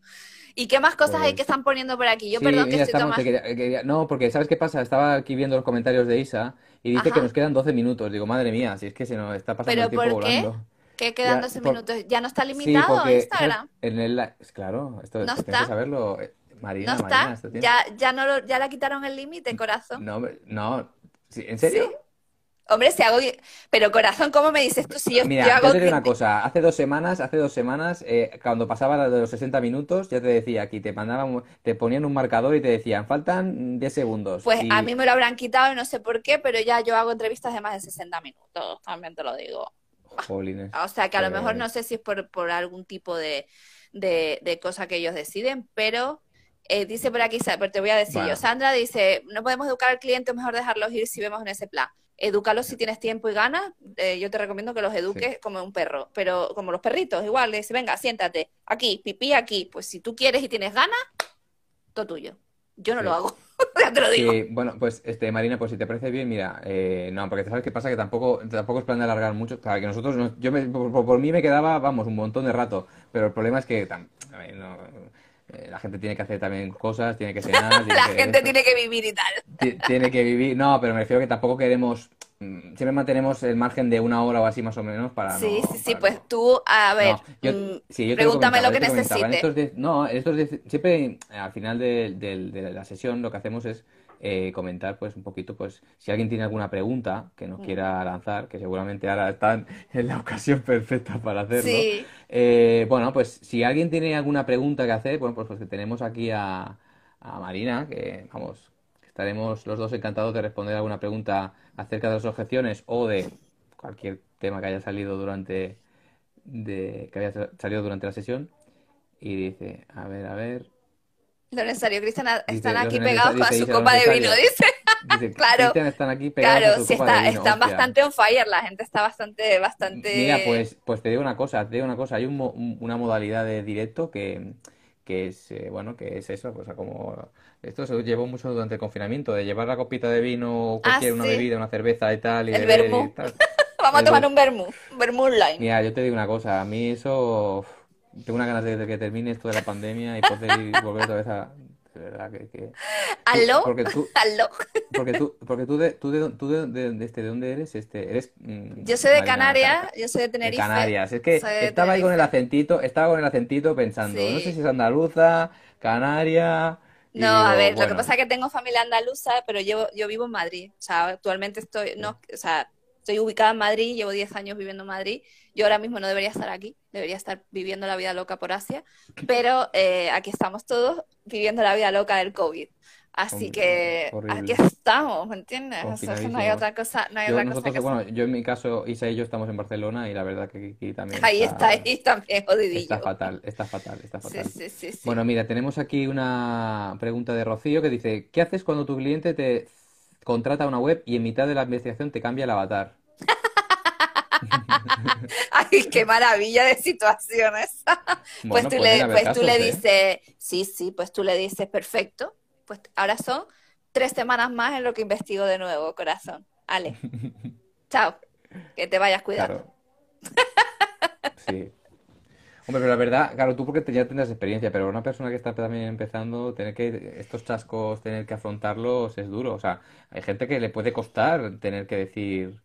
¿Y qué más cosas hay Pues- que están poniendo por aquí? Yo, Sí, perdón, que estoy estamos, tomando. quería- quería- no, porque ¿sabes qué pasa? Estaba aquí viendo los comentarios de Isa y dice Ajá. que nos quedan 12 minutos. Digo, madre mía, si es que se nos está pasando ¿Pero el tiempo por qué? volando. ¿Qué quedan Ya, 12 por- minutos? ¿Ya no está Sí, limitado porque Instagram? en el, claro, esto, ¿No está? que saberlo. eh, Marina, ¿No Marina, está? ¿Ya, ya, no lo- ya le quitaron el límite, corazón? No, no, ¿sí? ¿en serio? ¿Sí? Hombre, si hago... Pero corazón, ¿cómo me dices tú si yo, Mira, yo hago... te digo una cosa, hace dos semanas, hace dos semanas, eh, cuando pasaba la de los 60 minutos, ya te decía aquí, te mandaban, te ponían un marcador y te decían, faltan 10 segundos. Pues Y- a mí me lo habrán quitado no sé por qué, pero ya yo hago entrevistas de más de 60 minutos, también te lo digo. Jolines. O sea que a lo mejor no sé si es por, por algún tipo de, de, de cosa que ellos deciden, pero eh, dice por aquí, pero te voy a decir Bueno. yo, Sandra dice, no podemos educar al cliente, es mejor dejarlos ir si vemos en ese plan. Edúcalos si tienes tiempo y ganas, eh, yo te recomiendo que los eduques como un perro, pero como los perritos, igual, le dice, venga, siéntate, aquí, pipí aquí, pues si tú quieres y tienes ganas, todo tuyo. Yo no Sí. lo hago, ya te lo digo. Sí, bueno, pues este, Marina, pues si te parece bien, mira, eh, no, porque sabes qué pasa, que tampoco, tampoco es plan de alargar mucho, claro, que nosotros, no- yo me- por, por- mí me quedaba, vamos, un montón de rato, pero el problema es que tam- no, eh, la gente tiene que hacer también cosas, tiene que cenar. la gente tiene que vivir y tal. tiene que vivir, no, pero me refiero que tampoco queremos mm, siempre mantenemos el margen de una hora o así más o menos para sí no, sí sí pues tú a ver mm, pregúntame lo que necesites no estos siempre al final de, la sesión lo que hacemos es eh, comentar pues un poquito pues si alguien tiene alguna pregunta que nos mm. quiera lanzar que seguramente ahora están en la ocasión perfecta para hacerlo. Eh, bueno pues si alguien tiene alguna pregunta que hacer bueno pues, pues que tenemos aquí a, a Marina que vamos estaremos los dos encantados de responder alguna pregunta acerca de las objeciones o de cualquier tema que haya salido durante de, que haya salido durante la sesión. Y dice a ver a ver lo necesario, Cristian, están aquí pegados con su copa de vino, dice. claro, están aquí pegados claro, está, están bastante on fire, la gente está bastante, bastante... Mira, pues, pues te digo una cosa, te digo una cosa, hay un, una modalidad de directo que, que es, eh, bueno, que es eso, pues como... Esto se llevó mucho durante el confinamiento, de llevar la copita de vino, ah, cualquier, una bebida, una cerveza y tal. Y el vermú. Vamos a tomar un vermú, vermú online. Mira, yo te digo una cosa, a mí eso tengo una ganas de, que termine esto de la pandemia y poder ir, volver otra vez a... De verdad que... ¿Aló? Porque tú, ¿Aló? Porque tú, porque tú, de, tú, de, tú de, de, este, ¿de dónde eres? Este, eres mm, yo soy de Canarias, yo soy de Tenerife. Canarias, es que estaba ahí con el acentito, estaba con el acentito pensando, no sé si es andaluza, Canaria... No, a ver, lo que pasa es que tengo familia andaluza, pero yo, yo vivo en Madrid. O sea, actualmente estoy, no, o sea, estoy ubicada en Madrid, llevo 10 años viviendo en Madrid. Yo ahora mismo no debería estar aquí, debería estar viviendo la vida loca por Asia, pero eh, aquí estamos todos viviendo la vida loca del COVID. Así que aquí estamos, ¿me entiendes? no hay otra cosa. No hay otra cosa que bueno, yo en mi caso, Isa y yo estamos en Barcelona y la verdad que aquí también. Ahí está, ahí también jodidillo. Está fatal, está fatal, está fatal. Sí, sí, sí, bueno, mira, tenemos aquí una pregunta de Rocío que dice: ¿Qué haces cuando tu cliente te contrata una web y en mitad de la investigación te cambia el avatar. Ay, qué maravilla de situaciones. pues tú, le, pues tú le ¿eh? dices, sí, sí, pues tú le dices, perfecto, pues ahora son tres semanas más en lo que investigo de nuevo, corazón. Ale, chao, que te vayas cuidando. Sí. Hombre, pero la verdad, claro, tú porque ya tendrás experiencia, pero una persona que está también empezando, tener que, estos chascos, tener que afrontarlos es duro. O sea, hay gente que le puede costar tener que decir,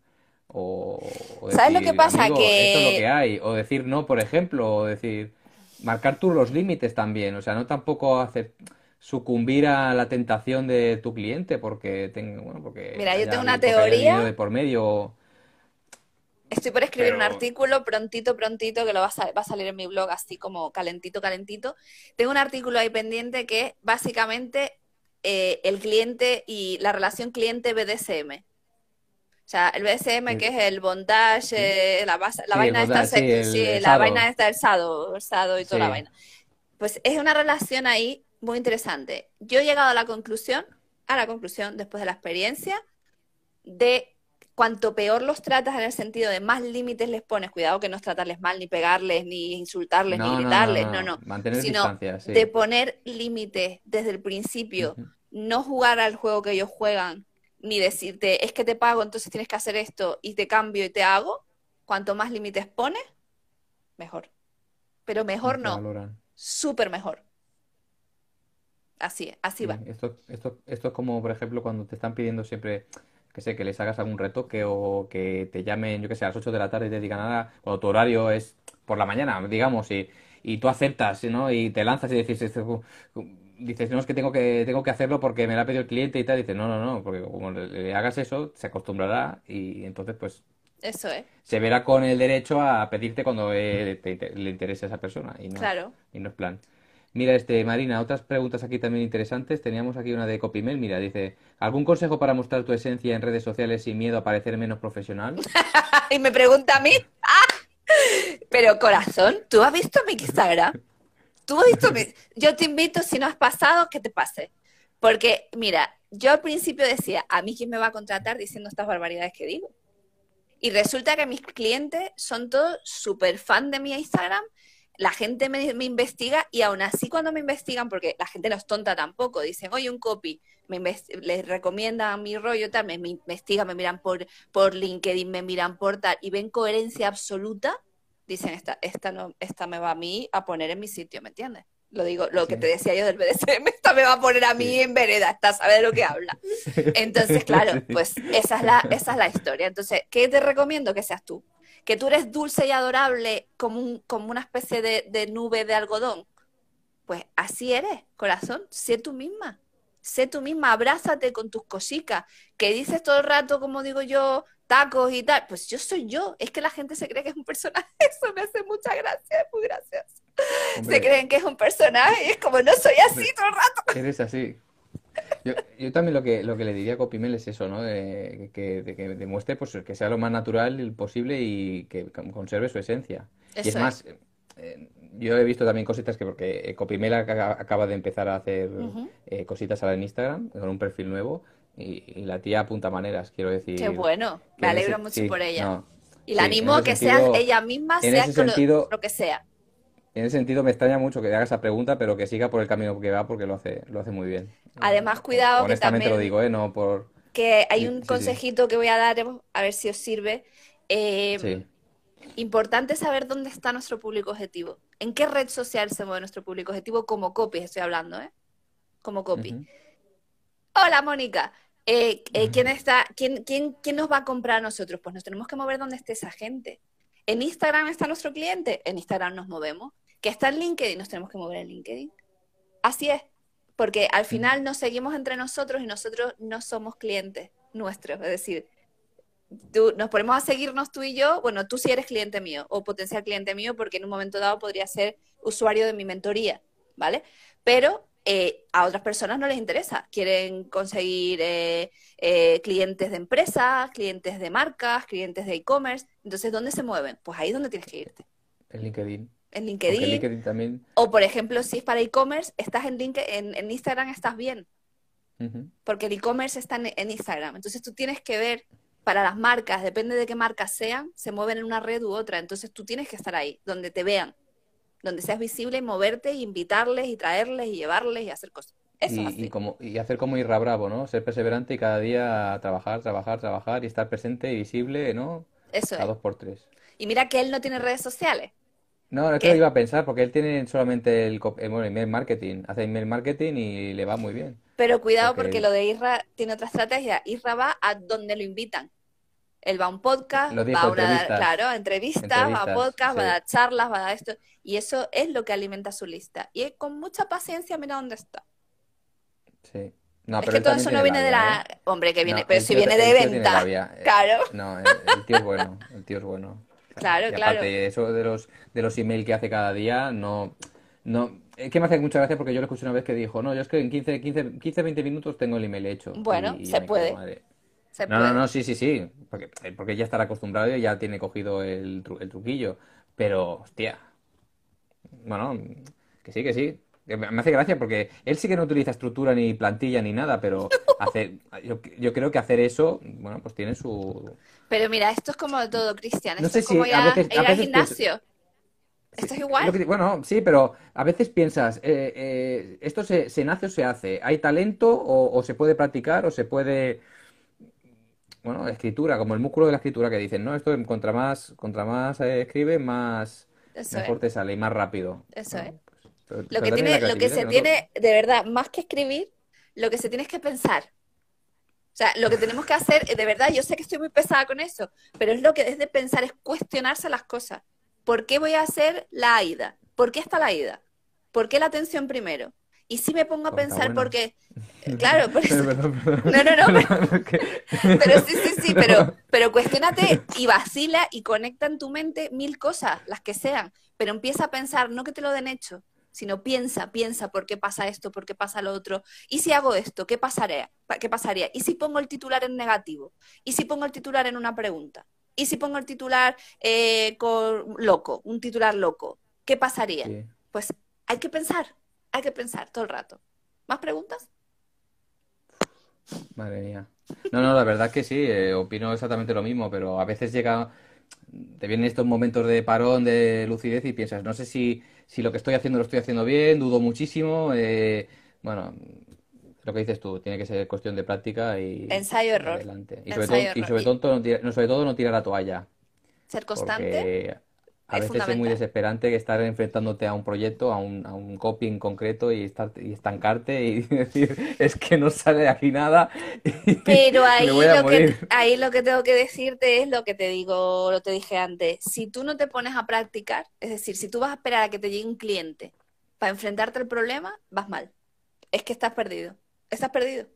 o, ¿Sabes lo que pasa? que... Esto es lo que hay. O decir no, por ejemplo, o decir, marcar tú los límites también. O sea, no tampoco hacer sucumbir a la tentación de tu cliente porque tengo, bueno, porque Mira, yo tengo una teoría de por medio Estoy por escribir un artículo prontito, prontito, que lo va a, va a, salir en mi blog así como calentito, calentito. Tengo un artículo ahí pendiente que básicamente eh, el cliente y la relación cliente-BDSM. O sea, el BDSM que es el bondage, la, la vaina esta, sí, la vaina esta del sado, el sado y toda la vaina. Pues es una relación ahí muy interesante. Yo he llegado a la conclusión, a la conclusión después de la experiencia, de cuanto peor los tratas en el sentido de más límites les pones, cuidado que no es tratarles mal, ni pegarles, ni insultarles, ni gritarles, no, no, Mantener sino de poner límites desde el principio, no jugar al juego que ellos juegan, ni decirte, es que te pago, entonces tienes que hacer esto y te cambio y te hago, cuanto más límites pones, mejor. Pero mejor no, súper mejor. Así, así va. Esto, esto, esto es como, por ejemplo, cuando te están pidiendo siempre que sé, que les hagas algún retoque o que te llamen, yo que sé, a las 8 de la tarde y te digan nada, cuando tu horario es por la mañana, digamos, y, y tú aceptas, ¿no? Y te lanzas y dices, dices, no, es que tengo que, tengo que hacerlo porque me lo ha pedido el cliente y tal, y dices, no, no, no, porque como le, hagas eso, se acostumbrará y entonces, pues, eso es. Se verá con el derecho a pedirte cuando le interese a esa persona y no, claro. y no es plan. Mira, este, Marina, otras preguntas aquí también interesantes. Teníamos aquí una de Copymail. Mira, dice, ¿algún consejo para mostrar tu esencia en redes sociales sin miedo a parecer menos profesional? y me pregunta a mí. ¡Ah! Pero corazón, ¿tú has visto mi Instagram? ¿Tú has visto. Yo te invito, si no has pasado, que te pase. Porque, mira, yo al principio decía, ¿a mí quién me va a contratar diciendo estas barbaridades que digo? Y resulta que mis clientes son todos súper fan de mi Instagram la gente me, investiga y aún así cuando me investigan, porque la gente no es tonta tampoco, dicen, oye, un copy, me les recomiendan mi rollo, tal, me, investigan, me miran por, por LinkedIn, me miran por tal, y ven coherencia absoluta, dicen, esta, esta, no, esta me va a mí a poner en mi sitio, ¿me entiendes? Lo digo, lo que te decía yo del BDSM, esta me va a poner a mí en vereda, esta sabe de lo que habla. Entonces, claro, pues esa es, la, esa es la historia. Entonces, ¿qué te recomiendo que seas tú? Que tú eres dulce y adorable como, un, como una especie de, de nube de algodón. Pues así eres, corazón, sé tú misma sé tú misma, abrázate con tus cositas, que dices todo el rato, como digo yo, tacos y tal, pues yo soy yo, es que la gente se cree que es un personaje, eso me hace mucha gracia, es muy gracioso. se creen que es un personaje y es como, no soy así todo el rato. Eres así. Yo, yo, también lo que, lo que le diría a Copimel es eso, ¿no? De, que, de, que demuestre pues, que sea lo más natural posible y que conserve su esencia. y es más, eh, yo he visto también cositas que, porque eh, Copimel acaba de empezar a hacer eh, cositas ahora en Instagram con un perfil nuevo y, la tía apunta maneras, quiero decir. Qué bueno, me alegro mucho por ella. y la animo a que sea ella misma, sea lo, lo, que sea. En ese sentido me extraña mucho que haga esa pregunta, pero que siga por el camino que va porque lo hace, lo hace muy bien. Además, cuidado Honestamente que también, lo digo, ¿eh? No por... Que hay un consejito que voy a dar, a ver si os sirve. Eh, importante saber dónde está nuestro público objetivo. ¿En qué red social se mueve nuestro público objetivo? Como copy, estoy hablando, ¿eh? Como copy. Hola, Mónica. Eh, eh, ¿quién, está, quién, quién, ¿Quién nos va a comprar a nosotros? Pues nos tenemos que mover donde esté esa gente. ¿En Instagram está nuestro cliente? En Instagram nos movemos. ¿Que está en LinkedIn? Nos tenemos que mover en LinkedIn. Así es. Porque al final nos seguimos entre nosotros y nosotros no somos clientes nuestros. Es decir, nos ponemos a seguirnos tú y yo, bueno, tú sí eres cliente mío o potencial cliente mío porque en un momento dado podría ser usuario de mi mentoría, ¿vale? Pero eh, a otras personas no les interesa, quieren conseguir eh, eh, clientes de empresas, clientes de marcas, clientes de e-commerce, entonces ¿dónde se mueven? Pues ahí es donde tienes que irte. En LinkedIn. En LinkedIn. también. O por ejemplo, si es para e-commerce, estás en, LinkedIn, en, Instagram, estás bien. Porque el e-commerce está en Instagram. Entonces tú tienes que ver para las marcas, depende de qué marcas sean, se mueven en una red u otra. Entonces tú tienes que estar ahí, donde te vean, donde seas visible y moverte, y invitarles y traerles y llevarles y hacer cosas. Eso y, y, como, y hacer como Irra Bravo, ¿no? Ser perseverante y cada día trabajar, trabajar, trabajar y estar presente y visible, ¿no? Eso a dos por tres. Y mira que él no tiene redes sociales. No, es que lo iba a pensar, porque él tiene solamente el, email marketing, hace email marketing y le va muy bien. Pero cuidado porque, lo de Isra tiene otra estrategia. Isra va a donde lo invitan. Él va a un podcast, va a una, claro, entrevistas, va a podcast, va a dar charlas, va a dar esto. Y eso es lo que alimenta su lista. Y con mucha paciencia mira dónde está. Sí. No, es que todo eso no viene de la... ¿eh? Hombre, que viene, pero si viene de venta. Eh, claro. No, el, tío es bueno, el tío es bueno. Claro, y claro. Aparte, eso de los, de los emails que hace cada día, no, no, es que me hace mucha gracia porque yo lo escuché una vez que dijo, no, yo es que en 15, 15, 15 20 minutos tengo el email hecho. Bueno, se puede. se no, no, no, sí, sí, sí, porque, porque ya estará acostumbrado y ya tiene cogido el, el truquillo. Pero, hostia, bueno, que sí, que sí. Me hace gracia porque él sí que no utiliza estructura ni plantilla ni nada, pero hace, yo, yo creo que hacer eso, bueno, pues tiene su... Pero mira, esto es como todo, Cristian. Esto es como ya ir al gimnasio. Esto es igual. bueno, sí, pero a veces piensas, eh, eh, ¿esto se, nace o se hace? ¿Hay talento o, se puede practicar o se puede... Bueno, escritura, como el músculo de la escritura que dicen, ¿no? Esto contra más, contra más eh, escribe, más mejor te sale y más rápido. Eso es. Pues, lo que, tiene, lo que se tiene, de verdad, más que escribir, lo que se tiene es que pensar. O sea, lo que tenemos que hacer, de verdad, yo sé que estoy muy pesada con eso, pero es lo que es de pensar, es cuestionarse las cosas. ¿Por qué voy a hacer la AIDA? ¿Por qué está la AIDA? ¿Por qué la atención primero? Y si me pongo a pensar por qué, claro, por eso... no, no, no, pero, sí, sí, sí, pero, pero cuestionate y vacila y conecta en tu mente mil cosas, las que sean, pero empieza a pensar, no que te lo den hecho, sino piensa, piensa por qué pasa esto, por qué pasa lo otro. ¿Y si hago esto? ¿Qué pasaría? ¿Qué pasaría? ¿Y si pongo el titular en negativo? ¿Y si pongo el titular en una pregunta? ¿Y si pongo el titular eh, con loco, un titular loco? ¿Qué pasaría? Pues hay que pensar, hay que pensar todo el rato. ¿Más preguntas? Madre mía. No, no, la verdad que sí, eh, opino exactamente lo mismo, pero a veces llega, te vienen estos momentos de parón, de lucidez y piensas, no sé si, si lo que estoy haciendo lo estoy haciendo bien, dudo muchísimo. Eh, bueno, lo que dices tú, tiene que ser cuestión de práctica y ensayo error. Y, sobre, todo, y sobre, todo, no tirar, sobre todo no tirar la toalla. Ser constante. A veces es muy desesperante estar enfrentándote a un proyecto, a un, a un copy en concreto y, estar, y estancarte y decir, es que no sale de aquí nada. Pero ahí lo, que, ahí lo que tengo que decirte es lo que te digo, lo te dije antes. Si tú no te pones a practicar, es decir, si tú vas a esperar a que te llegue un cliente para enfrentarte al problema, vas mal. Es que estás perdido. Estás perdido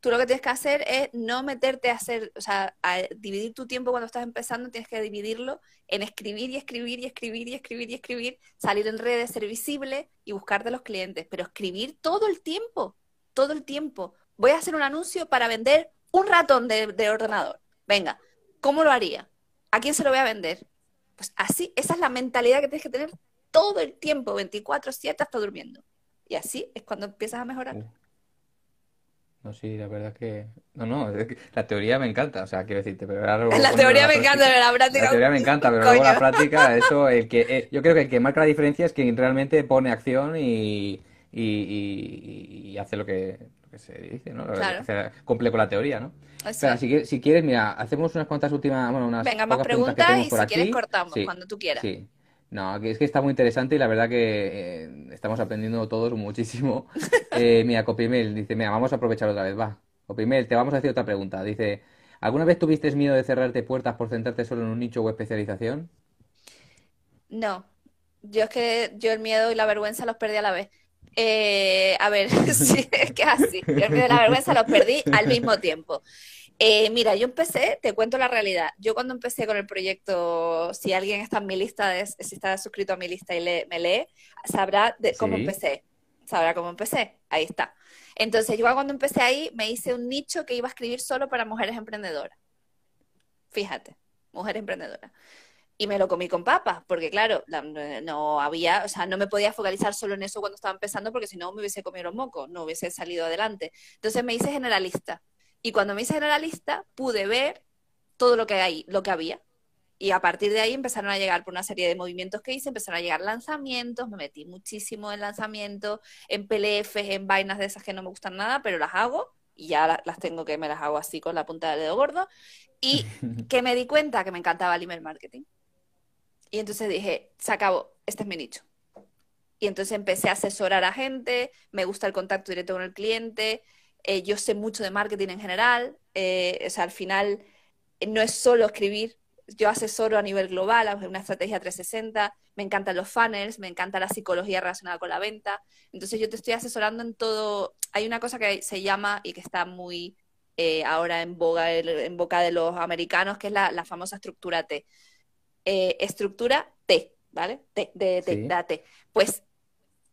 tú lo que tienes que hacer es no meterte a hacer, o sea, a dividir tu tiempo cuando estás empezando, tienes que dividirlo en escribir y escribir y escribir y escribir y escribir, salir en redes, ser visible y buscarte los clientes, pero escribir todo el tiempo, todo el tiempo. Voy a hacer un anuncio para vender un ratón de, de ordenador. Venga, ¿cómo lo haría? ¿A quién se lo voy a vender? Pues así, esa es la mentalidad que tienes que tener todo el tiempo, 24/7 hasta durmiendo. Y así es cuando empiezas a mejorar. No, sí, la verdad es que... No, no, la teoría me encanta, o sea, quiero decirte, pero ahora La teoría me encanta, pero la práctica... La teoría me encanta, pero luego la práctica, eso, el que... Eh, yo creo que el que marca la diferencia es quien realmente pone acción y, y, y, hace lo que, lo que, se dice, ¿no? Claro. cumple con la teoría, ¿no? Pero si, si, quieres, mira, hacemos unas cuantas últimas, bueno, unas Venga, más preguntas, y si quieres cortamos, cuando tú quieras. Sí. No, es que está muy interesante y la verdad que eh, estamos aprendiendo todos muchísimo. Eh, mira, Copimel dice, mira, vamos a aprovechar otra vez, va. Copimel, te vamos a hacer otra pregunta. Dice, ¿alguna vez tuviste miedo de cerrarte puertas por centrarte solo en un nicho o especialización? No, yo es que yo el miedo y la vergüenza los perdí a la vez. Eh, a ver, sí, es que así. Yo el miedo y la vergüenza los perdí al mismo tiempo. Eh, mira, yo empecé, te cuento la realidad. Yo cuando empecé con el proyecto, si alguien está en mi lista, de, si está suscrito a mi lista y me lee, sabrá de cómo empecé. Sabrá cómo empecé. Ahí está. Entonces, yo cuando empecé ahí, me hice un nicho que iba a escribir solo para mujeres emprendedoras. Fíjate, mujeres emprendedoras. Y me lo comí con papas, porque claro, no había, o sea, no me podía focalizar solo en eso cuando estaba empezando, porque si no me hubiese comido los mocos, no hubiese salido adelante. Entonces me hice generalista y cuando me hice generalista, pude ver todo lo que hay, lo que había. Y a partir de ahí empezaron a llegar por una serie de movimientos que hice, empezaron a llegar lanzamientos, me metí muchísimo en lanzamientos, en PLFs, en vainas de esas que no me gustan nada, pero las hago y ya las tengo que me las hago así con la punta del dedo gordo. Y que me di cuenta que me encantaba el email marketing. Y entonces dije, se acabó, este es mi nicho. Y entonces empecé a asesorar a gente, me gusta el contacto directo con el cliente, eh, yo sé mucho de marketing en general, eh, o sea, al final eh, no es solo escribir, yo asesoro a nivel global, una estrategia 360, me encantan los funnels, me encanta la psicología relacionada con la venta, entonces yo te estoy asesorando en todo, hay una cosa que se llama y que está muy ahora en, boga, en boca de los americanos, que es la, famosa estructura T. estructura T, ¿vale? T, de, T, Pues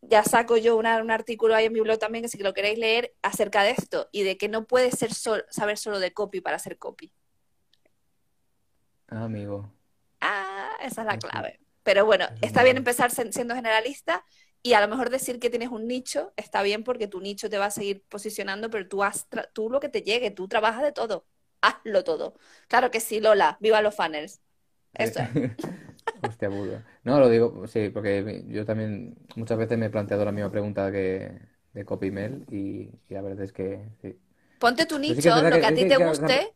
ya saco yo un artículo ahí en mi blog también, que si lo queréis leer, acerca de esto y de que no puedes ser saber solo de copy para hacer copy. Ah, amigo. Ah, esa es la clave. Pero bueno, está bien empezar siendo generalista y a lo mejor decir que tienes un nicho está bien porque tu nicho te va a seguir posicionando, pero tú, has tú lo que te llegue, tú trabajas de todo, hazlo todo. Claro que sí, Lola, viva los funnels. Eso Hostia puta. No, lo digo, sí, porque yo también muchas veces me he planteado la misma pregunta que de CopyMail y, y la verdad es que sí. Ponte tu nicho, lo que, a ti te guste.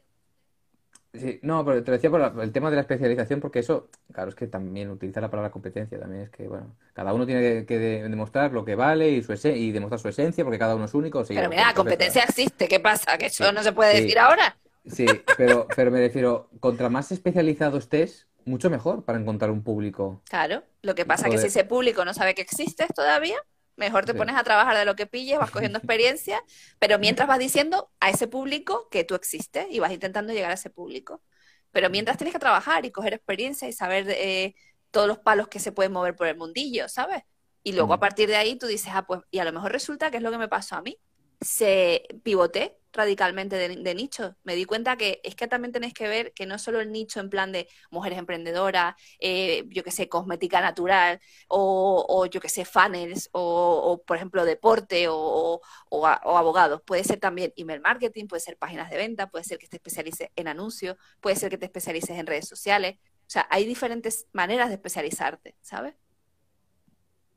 Sí, no, pero te decía por el tema de la especialización, porque eso, claro, es que también utiliza la palabra competencia, también es que, bueno, cada uno tiene que, demostrar lo que vale y, su y demostrar su esencia, porque cada uno es único. pero mira, la competencia existe, ¿qué pasa? ¿Que eso no se puede decir ahora? Sí, pero, pero me refiero, contra más especializado estés, mucho mejor para encontrar un público. Claro, lo que pasa es que si ese público no sabe que existes todavía, mejor te pones a trabajar de lo que pilles, vas cogiendo experiencia, pero mientras vas diciendo a ese público que tú existes y vas intentando llegar a ese público. Pero mientras tienes que trabajar y coger experiencia y saber eh, todos los palos que se pueden mover por el mundillo, ¿sabes? Y luego a partir de ahí tú dices, ah, pues, y a lo mejor resulta que es lo que me pasó a mí. Se pivoté radicalmente de, nicho. Me di cuenta que es que también tenéis que ver que no solo el nicho en plan de mujeres emprendedoras, eh, yo que sé, cosmética natural, o, yo que sé, funnels, o, por ejemplo deporte, o, abogados. Puede ser también email marketing, puede ser páginas de venta, puede ser que te especialices en anuncios, puede ser que te especialices en redes sociales. O sea, hay diferentes maneras de especializarte, ¿sabes?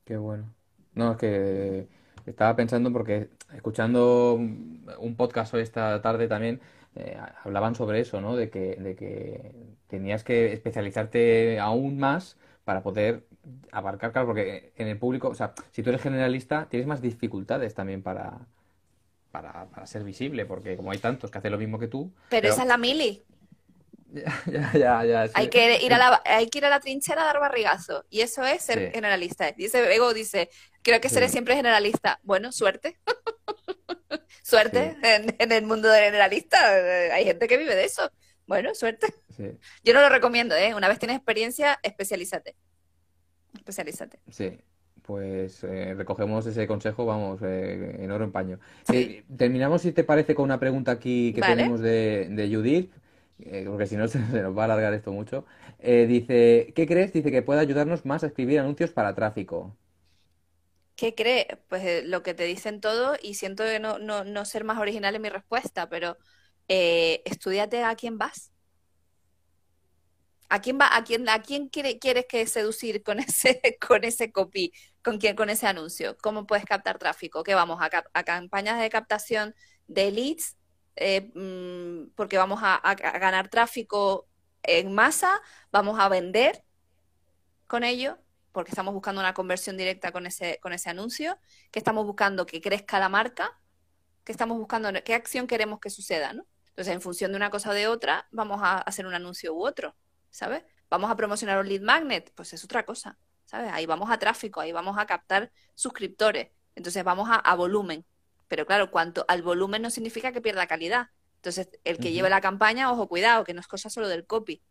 Qué bueno. No, es que estaba pensando porque escuchando un podcast hoy esta tarde también eh, hablaban sobre eso, ¿no? De que, de que tenías que especializarte aún más para poder abarcar, claro, porque en el público, o sea, si tú eres generalista, tienes más dificultades también para, para, ser visible, porque como hay tantos que hacen lo mismo que tú. Pero, esa es la mili. Ya, ya, ya, hay, que ir a la, hay que ir a la trinchera a dar barrigazo. Y eso es ser generalista. Dice Ego, dice, creo que seré siempre generalista. Bueno, suerte. suerte en, el mundo de generalista. Hay gente que vive de eso. Bueno, suerte. Yo no lo recomiendo, ¿eh? Una vez tienes experiencia, especialízate. Especialízate. Sí, pues eh, recogemos ese consejo, vamos, eh, en oro en paño. Eh, terminamos, si te parece, con una pregunta aquí que tenemos de, de Judith, porque si no se, nos va a alargar esto mucho. dice, ¿qué crees? Dice que puede ayudarnos más a escribir anuncios para tráfico. ¿Qué cree? Pues lo que te dicen todo y siento que no, no, no ser más original en mi respuesta, pero eh, estudiate a quién vas. ¿A quién va, a quién, a quién quiere, quieres que seducir con ese, con ese copy, con quién, con ese anuncio? ¿Cómo puedes captar tráfico? ¿Qué vamos a, a campañas de captación de leads? Eh, mm, porque vamos a, ganar tráfico en masa, vamos a vender con ello, porque estamos buscando una conversión directa con ese, con ese anuncio, que estamos buscando que crezca la marca, que estamos buscando, qué acción queremos que suceda, ¿no? Entonces, en función de una cosa o de otra, vamos a hacer un anuncio u otro, ¿sabes? Vamos a promocionar un lead magnet, pues es otra cosa, ¿sabes? Ahí vamos a tráfico, ahí vamos a captar suscriptores, entonces vamos a, volumen. Pero claro, cuanto al volumen no significa que pierda calidad. Entonces, el que lleve la campaña, ojo, cuidado, que no es cosa solo del copy.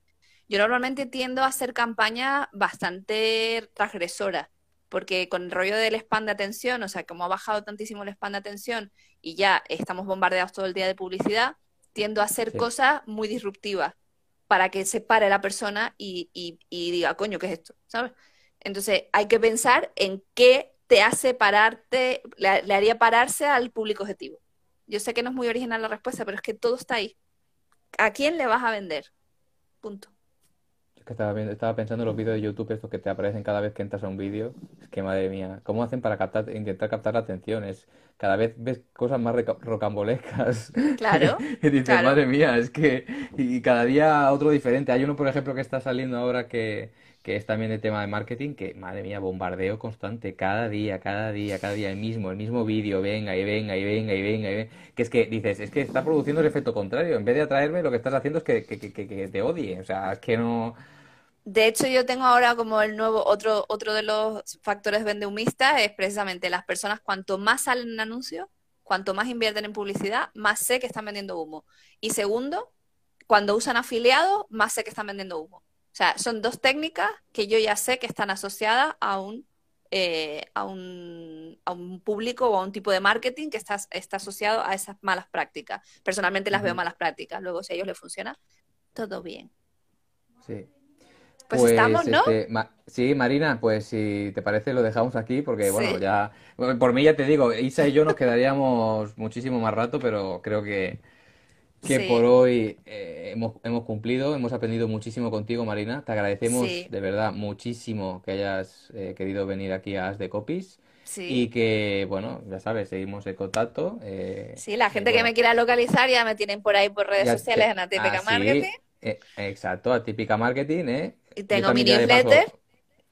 Yo normalmente tiendo a hacer campañas bastante transgresoras, porque con el rollo del spam de atención, o sea, como ha bajado tantísimo el spam de atención y ya estamos bombardeados todo el día de publicidad, tiendo a hacer cosas muy disruptivas para que se pare la persona y, diga, coño, ¿qué es esto? ¿Sabes? Entonces hay que pensar en qué te hace pararte, le, haría pararse al público objetivo. Yo sé que no es muy original la respuesta, pero es que todo está ahí. ¿A quién le vas a vender? Punto que estaba, estaba pensando en los vídeos de YouTube, estos que te aparecen cada vez que entras a un vídeo. Es que madre mía, ¿cómo hacen para captar, intentar captar la atención? Es, cada vez ves cosas más rocambolescas. Claro. y dices, madre mía, es que. Y cada día otro diferente. Hay uno, por ejemplo, que está saliendo ahora que, que es también de tema de marketing, que madre mía, bombardeo constante, cada día, cada día, cada día, el mismo, el mismo vídeo, venga y venga y venga y venga y venga. Que es que dices, es que está produciendo el efecto contrario. En vez de atraerme, lo que estás haciendo es que, que, que, que te odie. O sea, es que no. De hecho, yo tengo ahora como el nuevo, otro, otro de los factores vendehumistas es precisamente las personas, cuanto más salen en anuncios, cuanto más invierten en publicidad, más sé que están vendiendo humo. Y segundo, cuando usan afiliados, más sé que están vendiendo humo. O sea, son dos técnicas que yo ya sé que están asociadas a un, eh, a un, a un público o a un tipo de marketing que está, está asociado a esas malas prácticas. Personalmente las veo malas prácticas. Luego, si a ellos les funciona, todo bien. Sí. Pues, pues, estamos, ¿no? Este, sí, Marina, pues si te parece lo dejamos aquí porque, bueno, ya, por mí ya te digo, Isa y yo nos quedaríamos muchísimo más rato, pero creo que, que por hoy eh, hemos, hemos cumplido, hemos aprendido muchísimo contigo, Marina. Te agradecemos de verdad muchísimo que hayas eh, querido venir aquí a As de Copies. Y que, bueno, ya sabes, seguimos en contacto. Eh, sí, la gente que me quiera localizar ya me tienen por ahí por redes sociales en Atípica Marketing. exacto, Atípica Marketing, ¿eh? Tengo mi newsletter.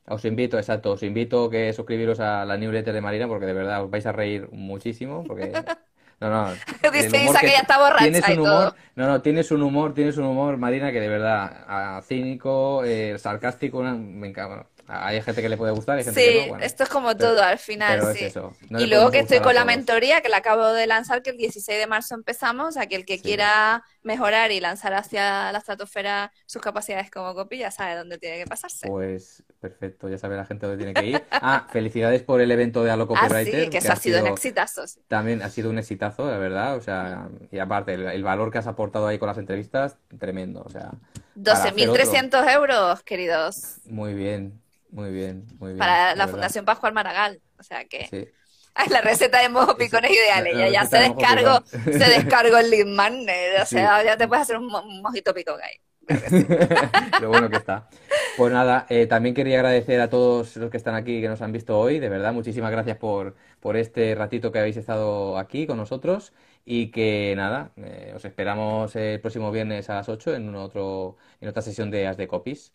os invito, exacto, os invito que suscribiros a la newsletter de Marina porque de verdad os vais a reír muchísimo porque no, no. Dice Isa que, ya está borracha tienes un humor, No, no, tienes un humor, tienes un humor, Marina, que de verdad, cínico, eh, sarcástico, me encanta. Hay gente que le puede gustar y gente sí, que no. esto es como todo al final, sí. y luego que estoy con la mentoría que la acabo de lanzar, que el 16 de marzo empezamos, o sea, que el que quiera mejorar y lanzar hacia la estratosfera sus capacidades como copy ya sabe dónde tiene que pasarse. Pues perfecto, ya sabe la gente dónde tiene que ir. Ah, felicidades por el evento de Halo Copywriter. Ah, sí, que, eso ha sido, un exitazo. También ha sido un exitazo, la verdad, o sea, y aparte, el, valor que has aportado ahí con las entrevistas, tremendo, o sea... 12.300 euros, queridos. Muy bien, muy bien, muy bien. Para la Fundación Pascual Maragall. O sea que. Sí. la receta de mojo picones ideales. Ya, ya se descargó, se descargó el magnet. O sea, ya te puedes hacer un, mojito picón ahí. Lo bueno que está. Pues nada, eh, también quería agradecer a todos los que están aquí, que nos han visto hoy, de verdad, muchísimas gracias por, por este ratito que habéis estado aquí con nosotros y que nada, eh, os esperamos el próximo viernes a las 8 en, otro, en otra sesión de As de Copies.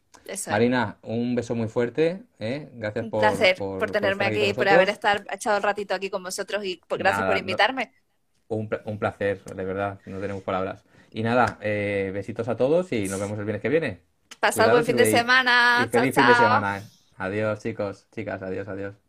Marina, un beso muy fuerte, ¿eh? gracias por, placer por, tenerme aquí, por haber estar, echado el ratito aquí con vosotros y gracias por invitarme. un, un, placer, de verdad, no tenemos palabras. Y nada, eh, besitos a todos y nos vemos el viernes que viene. Pasad buen fin de semana. feliz fin de semana. Adiós, chicos, chicas, adiós, adiós.